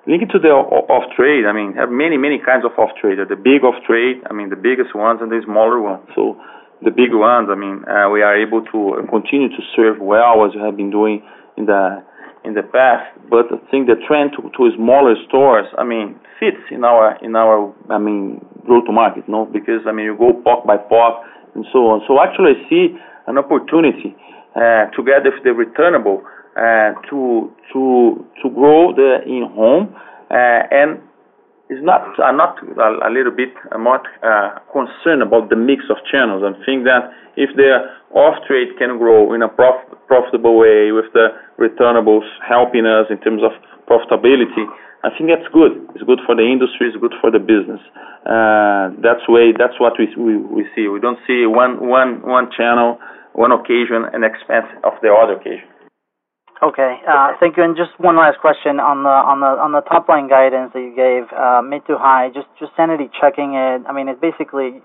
Linking to the off trade, I mean, have many many kinds of off trade. The big off trade, I mean, the biggest ones and the smaller ones. So the big ones, I mean, uh, we are able to continue to serve well as we have been doing in the in the past, but I think the trend to, to smaller stores, I mean, fits in our in our I mean go to market, no? Because I mean you go pop by pop and so on. So actually, I see an opportunity uh, together with the returnable uh, to to to grow the in home uh, and. It's not. I'm not a, a little bit. Uh, more uh, concerned about the mix of channels. I think that if the off trade can grow in a prof- profitable way with the returnables helping us in terms of profitability, I think that's good. It's good for the industry. It's good for the business. Uh, that's way. That's what we, we, we see. We don't see one one one channel, one occasion, an expense of the other occasion.
Okay, uh, thank you. And just one last question on the on the on the top line guidance that you gave, uh, mid to high. Just just sanity checking it. I mean, it basically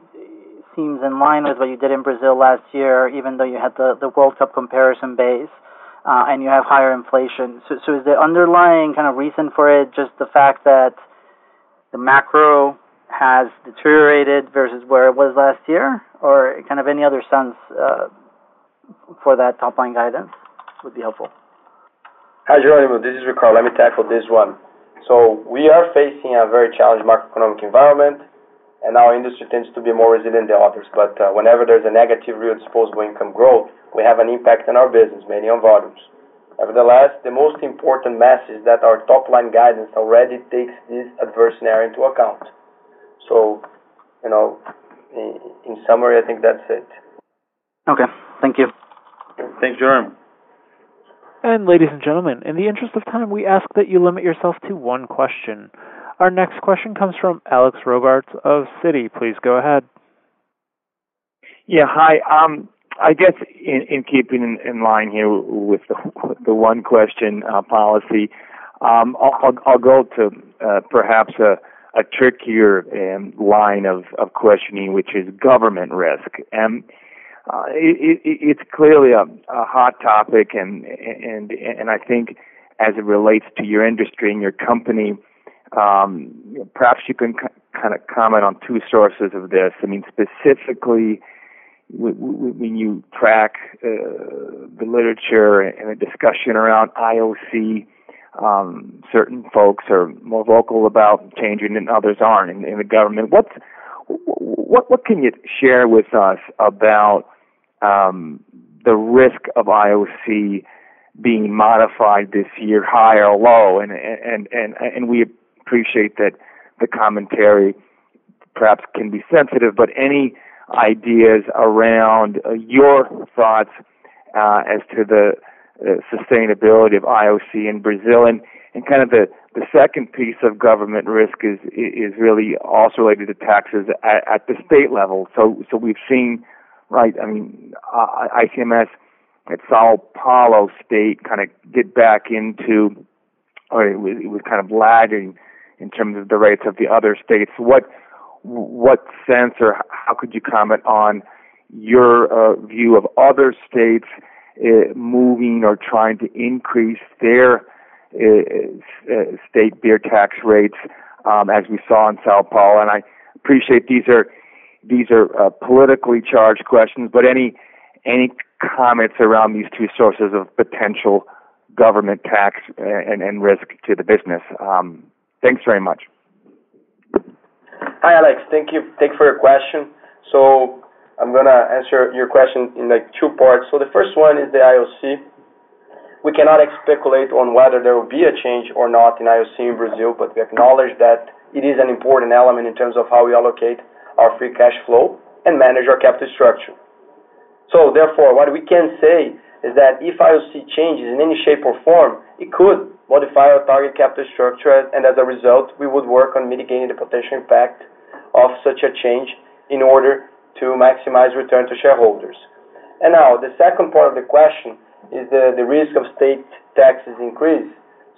seems in line with what you did in Brazil last year, even though you had the the World Cup comparison base uh, and you have higher inflation. So, so is the underlying kind of reason for it just the fact that the macro has deteriorated versus where it was last year, or kind of any other sense uh, for that top line guidance would be helpful.
Hi, Geronimo. This is Ricardo. Let me tackle this one. So we are facing a very challenging macroeconomic environment, and our industry tends to be more resilient than others. But uh, whenever there's a negative real disposable income growth, we have an impact on our business, mainly on volumes. Nevertheless, the most important message is that our top-line guidance already takes this adverse scenario into account. So, you know, In summary, I think that's it.
Okay. Thank you.
Thanks,
And, Ladies and gentlemen, in the interest of time, we ask that you limit yourself to one question. Our next question comes from Alex Robarts of Citi. Please go ahead.
Yeah. Hi. Um, I guess in, in keeping in, in, line here with the, with <laughs> the one question uh, policy, um, I'll, I'll, I'll, go to uh, perhaps a, a trickier um, line of, of questioning, which is government risk. And uh, it, it, it's clearly a, a hot topic, and, and, and I think as it relates to your industry and your company, um, perhaps you can c- kind of comment on two sources of this. I mean, specifically when you track uh, the literature and the discussion around IOC, um, certain folks are more vocal about changing and others aren't in, in the government. What's, what what can you share with us about um, the risk of IOC being modified this year, high or low? And and and and we appreciate that the commentary perhaps can be sensitive, but any ideas around uh, your thoughts uh, as to the uh, sustainability of IOC in Brazil. And, and kind of the, the second piece of government risk is, is really also related to taxes at, at the state level. So, so we've seen, right, I mean, ICMS at Sao Paulo State kind of get back into, or it was, it was kind of lagging in terms of the rates of the other states. What what sense or how could you comment on your uh, view of other states uh, moving or trying to increase their uh, uh, uh, state beer tax rates, um, as we saw in Sao Paulo? And I appreciate these are these are politically charged questions, but any any comments around these two sources of potential government tax and, and risk to the business? Um, thanks very much.
Hi, Alex. Thank you. Thank you for your question. So I'm gonna answer your question in like two parts. So the first one is the IOC. We cannot speculate on whether there will be a change or not in IOC in Brazil, but we acknowledge that it is an important element in terms of how we allocate our free cash flow and manage our capital structure. So therefore, what we can say is that if IOC changes in any shape or form, it could modify our target capital structure, and as a result, we would work on mitigating the potential impact of such a change in order to maximize return to shareholders. And Now, the second part of the question is the risk of state taxes increase.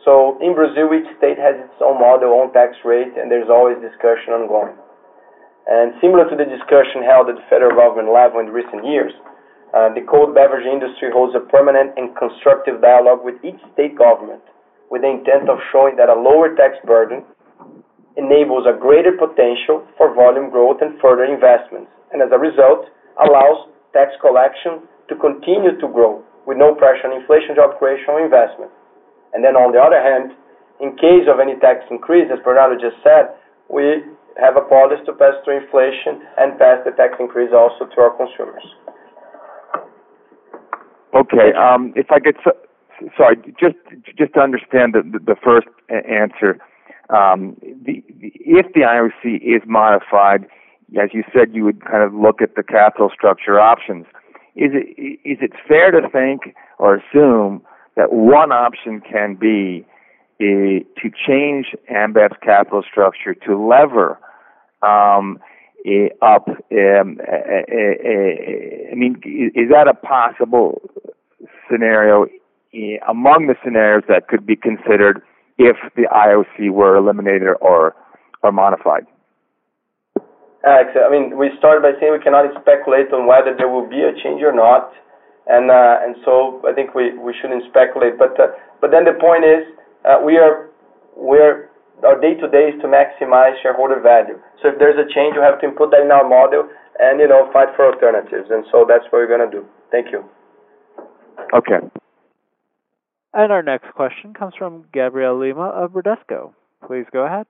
So, In Brazil, each state has its own model, own tax rate, and there's always discussion ongoing. And Similar to the discussion held at the federal government level in recent years, uh, the cold beverage industry holds a permanent and constructive dialogue with each state government with the intent of showing that a lower tax burden enables a greater potential for volume growth and further investments, and as a result, allows tax collection to continue to grow with no pressure on inflation, job creation, or investment. And then on the other hand, in case of any tax increase, as Bernardo just said, we have a policy to pass through inflation and pass the tax increase also to our consumers.
Okay. Um, if I could, sorry, just just to understand the the first answer, um, the, if the IOC is modified, as you said, you would kind of look at the capital structure options. Is it is it fair to think or assume that one option can be eh, to change Ambev's capital structure to lever? Um, Eh, up. Um, eh, eh, I mean, is that a possible scenario among the scenarios that could be considered if the IOC were eliminated or or modified?
Alex, I mean, we started by saying we cannot speculate on whether there will be a change or not, and uh, and so I think we, we shouldn't speculate. But uh, but then the point is uh, we are we are our day to day is to maximize shareholder value. So if there's a change, we have to input that in our model and you know fight for alternatives. And so that's what we're gonna do. Thank you.
Okay.
And our next question comes from Gabriel Lima of Bradesco. Please go ahead.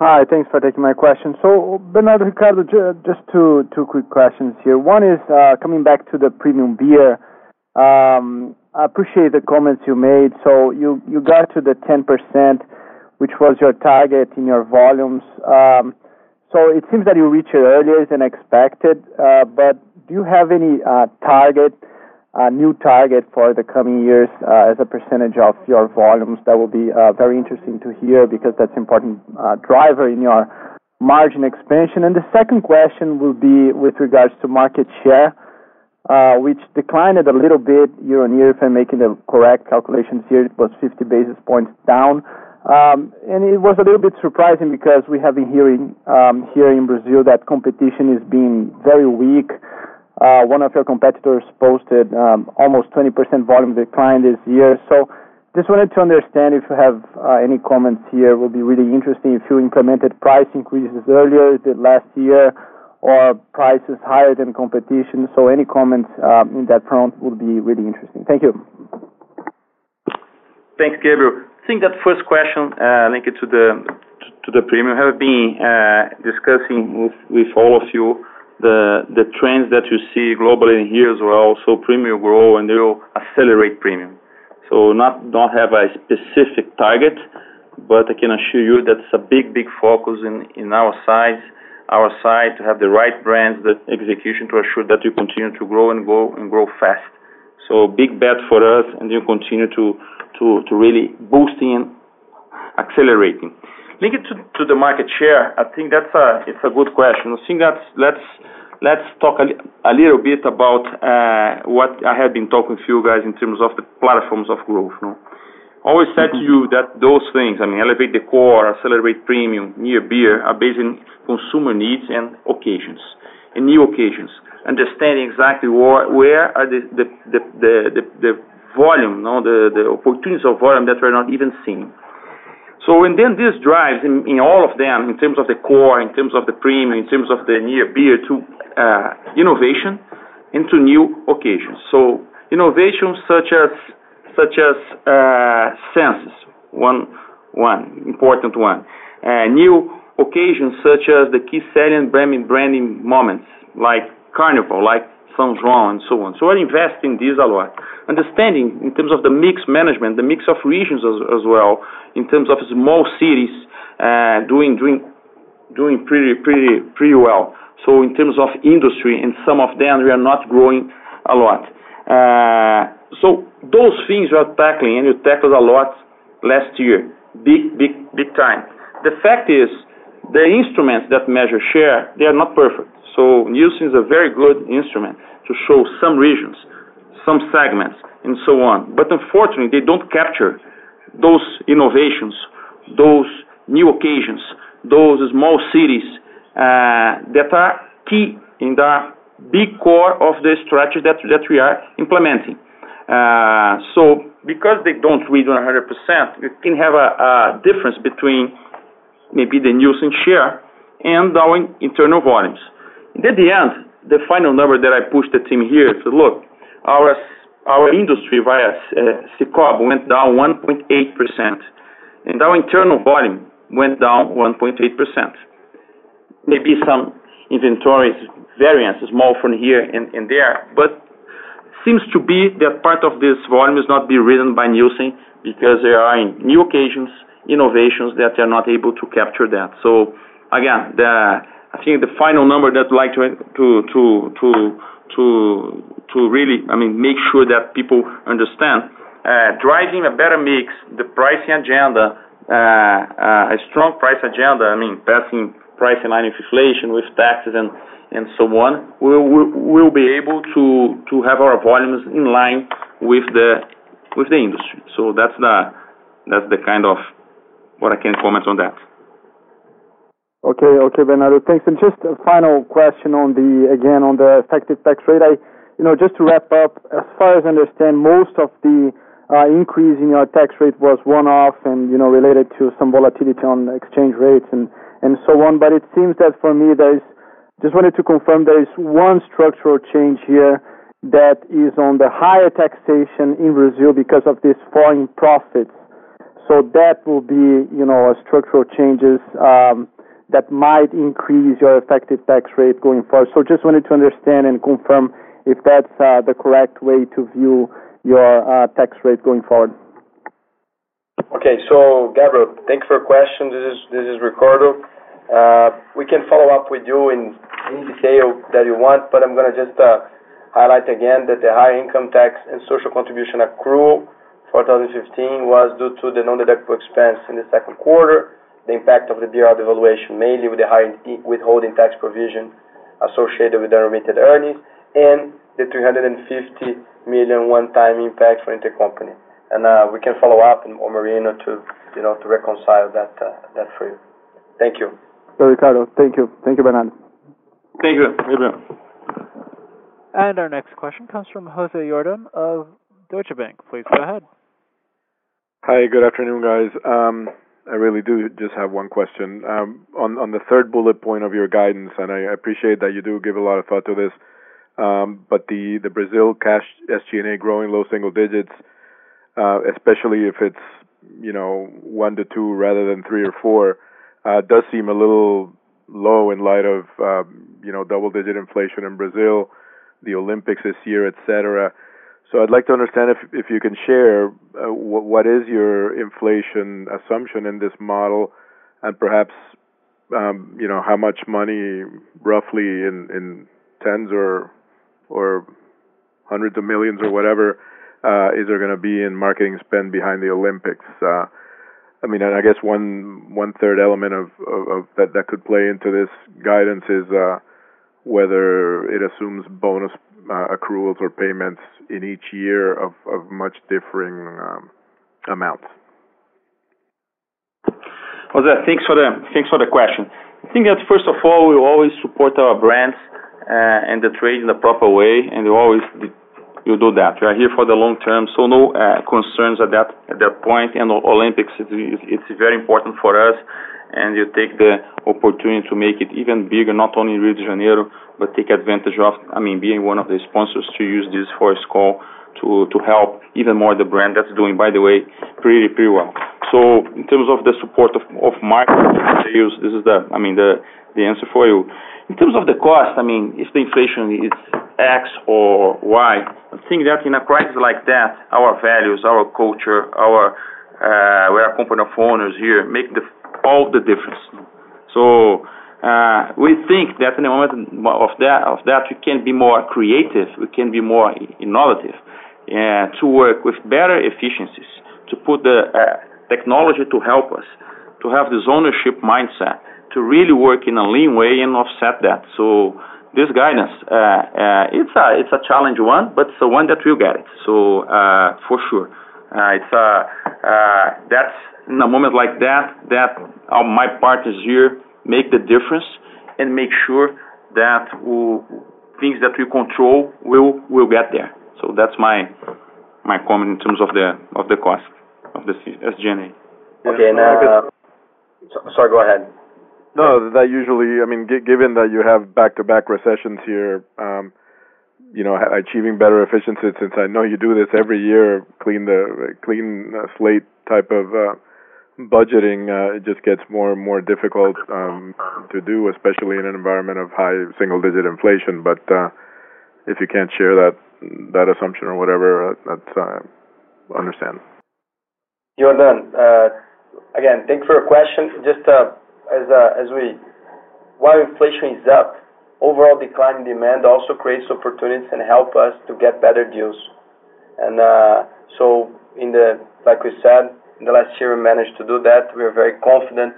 Hi, thanks for taking my question. So, Bernardo, Ricardo, just two, two quick questions here. One is uh, coming back to the premium beer. Um, I appreciate the comments you made. So you, you got to the 10% which was your target in your volumes. Um, so it seems that you reached it earlier than expected, uh, but do you have any uh, target, uh, new target for the coming years, as a percentage of your volumes? That will be very interesting to hear because that's important driver in your margin expansion. And the second question will be with regards to market share, which declined a little bit year-on-year. If I'm making the correct calculations here, it was 50 basis points down. Um, and it was a little bit surprising because we have been hearing um, here in Brazil that competition is being very weak. Uh, one of your competitors posted um, almost 20% volume decline this year. So just wanted to understand if you have uh, any comments here. It would be really interesting if you implemented price increases earlier than last year or prices higher than competition. So any comments um, in that front would be really interesting. Thank you.
Thanks, Gabriel think that first question uh, linked to the to the premium have been uh, discussing with, with all of you the the trends that you see globally here as well. So premium grow and they will accelerate premium. So not not have a specific target, but I can assure you that's a big big focus in in our side, our side to have the right brands, the execution to assure that you continue to grow and grow and grow fast. So big bet for us, and you continue to to, to really boosting and accelerating. Linked to, to the market share, I think that's a it's a good question. I think that's let's let's talk a, a little bit about uh, what I have been talking to you guys in terms of the platforms of growth. No? Always said mm-hmm. to you that those things, I mean, elevate the core, accelerate premium, near beer, are based on consumer needs and occasions, and new occasions. Understanding exactly where, where are the the, the, the, the, volume, no, the, the opportunities of volume that we're not even seeing. So and then this drives in, in, all of them, in terms of the core, in terms of the premium, in terms of the near beer, to uh, innovation into new occasions. So innovations such as such as uh, senses, one one important one, uh, new occasions such as the key selling branding branding moments like carnival, like São João, and so on. So we're investing this a lot. Understanding in terms of the mix management, the mix of regions as, as well, in terms of small cities, uh, doing doing doing pretty pretty pretty well. So in terms of industry, and some of them we are not growing a lot. Uh, so those things we are tackling, and we tackled a lot last year, big big big time. The fact is, the instruments that measure share they are not perfect. So Nielsen is a very good instrument to show some regions, some segments, and so on. But unfortunately, they don't capture those innovations, those new occasions, those small cities uh, that are key in the big core of the strategy that, that we are implementing. Uh, so because they don't read 100%, you can have a, a difference between maybe the Nielsen share and our internal volumes. At the end, the final number that I pushed the team here is, look, our our industry via SICOB uh, went down 1.8%, and our internal volume went down 1.8%. Maybe some inventories variance small from here and, and there, but seems to be that part of this volume is not be written by Nielsen because there are new occasions, innovations that they're not able to capture that. So again, the I think the final number that I'd like to to to to really, I mean, make sure that people understand, uh, driving a better mix, the pricing agenda, uh, uh, a strong price agenda, I mean, passing price in line with inflation, with taxes and and so on, we'll we'll be able to to have our volumes in line with the with the industry. So that's the That's the kind of what I can comment on that.
Okay, okay, Bernardo. Thanks. And just a final question on the again on the effective tax rate. I, you know, just to wrap up, as far as I understand, most of the uh, increase in your tax rate was one-off and you know related to some volatility on exchange rates and and so on. But it seems that for me, there's just wanted to confirm there is one structural change here that is on the higher taxation in Brazil because of these foreign profits. So that will be you know a structural changes. Um, that might increase your effective tax rate going forward. So just wanted to understand and confirm if that's uh, the correct way to view your uh, tax rate going forward.
Okay. So, Gabriel, thanks for your question. This is this is Ricardo. Uh, we can follow up with you in any detail that you want, but I'm gonna just uh, highlight again that the high income tax and social contribution accrual for 2015 was due to the non-deductible expense in the second quarter the impact of the BRL devaluation, mainly with the higher withholding tax provision associated with the unremitted earnings and the 350 million one-time impact for intercompany. Uh, we can follow up with Marino to, you know, to reconcile that uh, for you. Thank you.
Ricardo, thank you. Thank you, Bernardo.
Thank you,
And Our next question comes from José Yordan of Deutsche Bank. Please go ahead.
Hi, good afternoon, guys. Um, I really do just have one question. Um, on, on the third bullet point of your guidance, and I appreciate that you do give a lot of thought to this, um, but the, the Brazil cash SG&A growing low single digits, uh, especially if it's, you know, one to two rather than three or four, uh, does seem a little low in light of, um, you know, double digit inflation in Brazil, the Olympics this year, et cetera. So I'd like to understand if if you can share uh, what, what is your inflation assumption in this model, and perhaps um, you know how much money roughly in in tens or or hundreds of millions or whatever uh, is there going to be in marketing spend behind the Olympics? Uh, I mean, I guess one one third element of, of, of, that that could play into this guidance is uh, whether it assumes bonus uh, accruals or payments in each year of, of much differing um, amounts.
Jose, thanks for the thanks for the question. I think that first of all, we always support our brands uh, and the trade in the proper way, and we always you do that. We are here for the long term, so no uh, concerns at that at that point. And Olympics, it's it's very important for us, and you take the opportunity to make it even bigger, not only in Rio de Janeiro, but take advantage of, I mean, being one of the sponsors to use this voice call to, to help even more the brand that's doing, by the way, pretty, pretty well. So in terms of the support of, of marketing sales, this is the, I mean, the, the answer for you. In terms of the cost, I mean, if the inflation is X or Y, I think that in a crisis like that, our values, our culture, our, uh, we're a company of owners here, make the, all the difference. So uh, we think that in the moment of that, of that, we can be more creative, we can be more innovative, uh, to work with better efficiencies, to put the uh, technology to help us, to have this ownership mindset, to really work in a lean way and offset that. So this guidance, uh, uh, it's a it's a challenge one, but it's the one that will get it. So uh, for sure, it's a that's in a moment like that that my part is here make the difference and make sure that we'll, things that we control will will get there. So that's my my comment in terms of the of the cost of the sg and
Okay, and uh, so, sorry, go ahead.
No, that usually, I mean, given that you have back-to-back recessions here, um, you know, achieving better efficiency. Since I know you do this every year, clean the clean uh, slate type of uh, budgeting uh, it just gets more and more difficult um, to do, especially in an environment of high single-digit inflation. But uh, if you can't share that that assumption or whatever, uh, that's uh, understand.
Yordan, uh, again, thanks for your question. Just uh, as uh, as we while inflation is up, overall decline in demand also creates opportunities and help us to get better deals. And uh, so in the like we said, in the last year, we managed to do that. We are very confident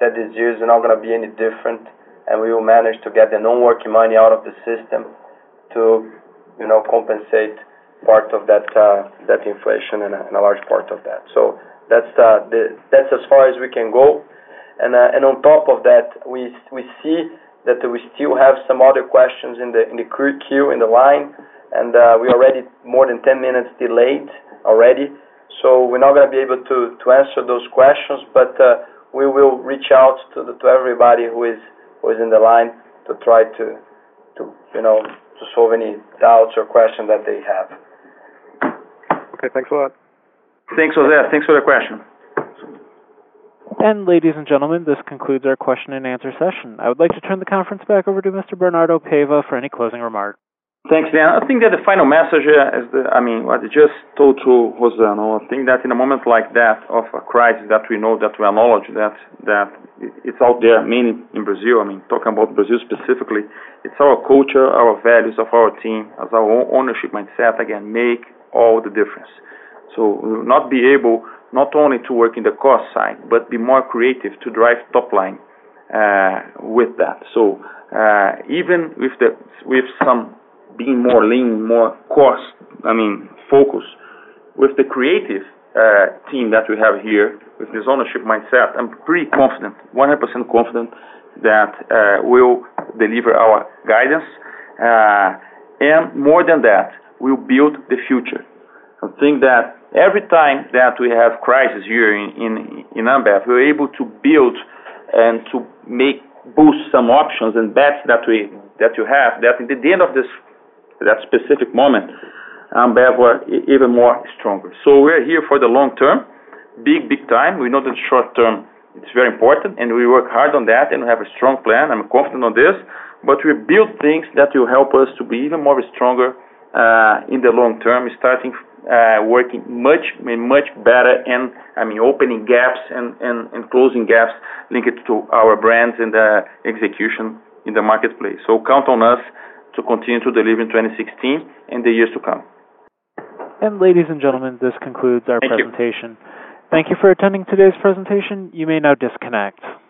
that this year is not going to be any different, and we will manage to get the non-working money out of the system to you know, compensate part of that uh, that inflation and a large part of that. So That's uh, the that's as far as we can go. And uh, and On top of that, we we see that we still have some other questions in the queue, in the line, and we're already more than 10 minutes delayed already. So We're not gonna be able to answer those questions, but uh, we will reach out to everybody who is in the line to try to, you know, to solve any doubts or questions that they have.
Okay, thanks a lot. Thanks,
José. Thanks for the question.
And Ladies and gentlemen, this concludes our question and answer session. I would like to turn the conference back over to Mr. Bernardo Paiva for any closing remarks.
Thanks, Dan. I think that the final message uh,
is the, I mean, what I just told to Rosano, I think that in a moment like that of a crisis that we know, that we acknowledge, that that it's out there, I in Brazil, I mean, talking about Brazil specifically, it's our culture, our values of our team, as our own ownership mindset, again, make all the difference. So we'll not be able not only to work in the cost side, but be more creative to drive top line uh, with that. So uh, even with the with some being more lean, more cost, I mean, focus. With the creative uh, team that we have here, with this ownership mindset, I'm pretty confident, 100% confident that uh, we'll deliver our guidance. Uh, and more than that, we'll build the future. I think that every time that we have crisis here in, in, in Ambev, we're able to build and to make boost some options and bets that we that you have that at the end of this that specific moment, Ambev um, were even more stronger. So we're here for the long term, big, big time. We know that short term it's very important, and we work hard on that, and we have a strong plan. I'm confident on this, but we build things that will help us to be even more stronger uh, in the long term, starting uh, working much, much better, and I mean opening gaps and, and, and closing gaps linked to our brands and the uh, execution in the marketplace. So count on us to continue to deliver in 2016 and the years to come.
And ladies and gentlemen, this concludes our Thank presentation. You. Thank you for attending today's presentation. You may now disconnect.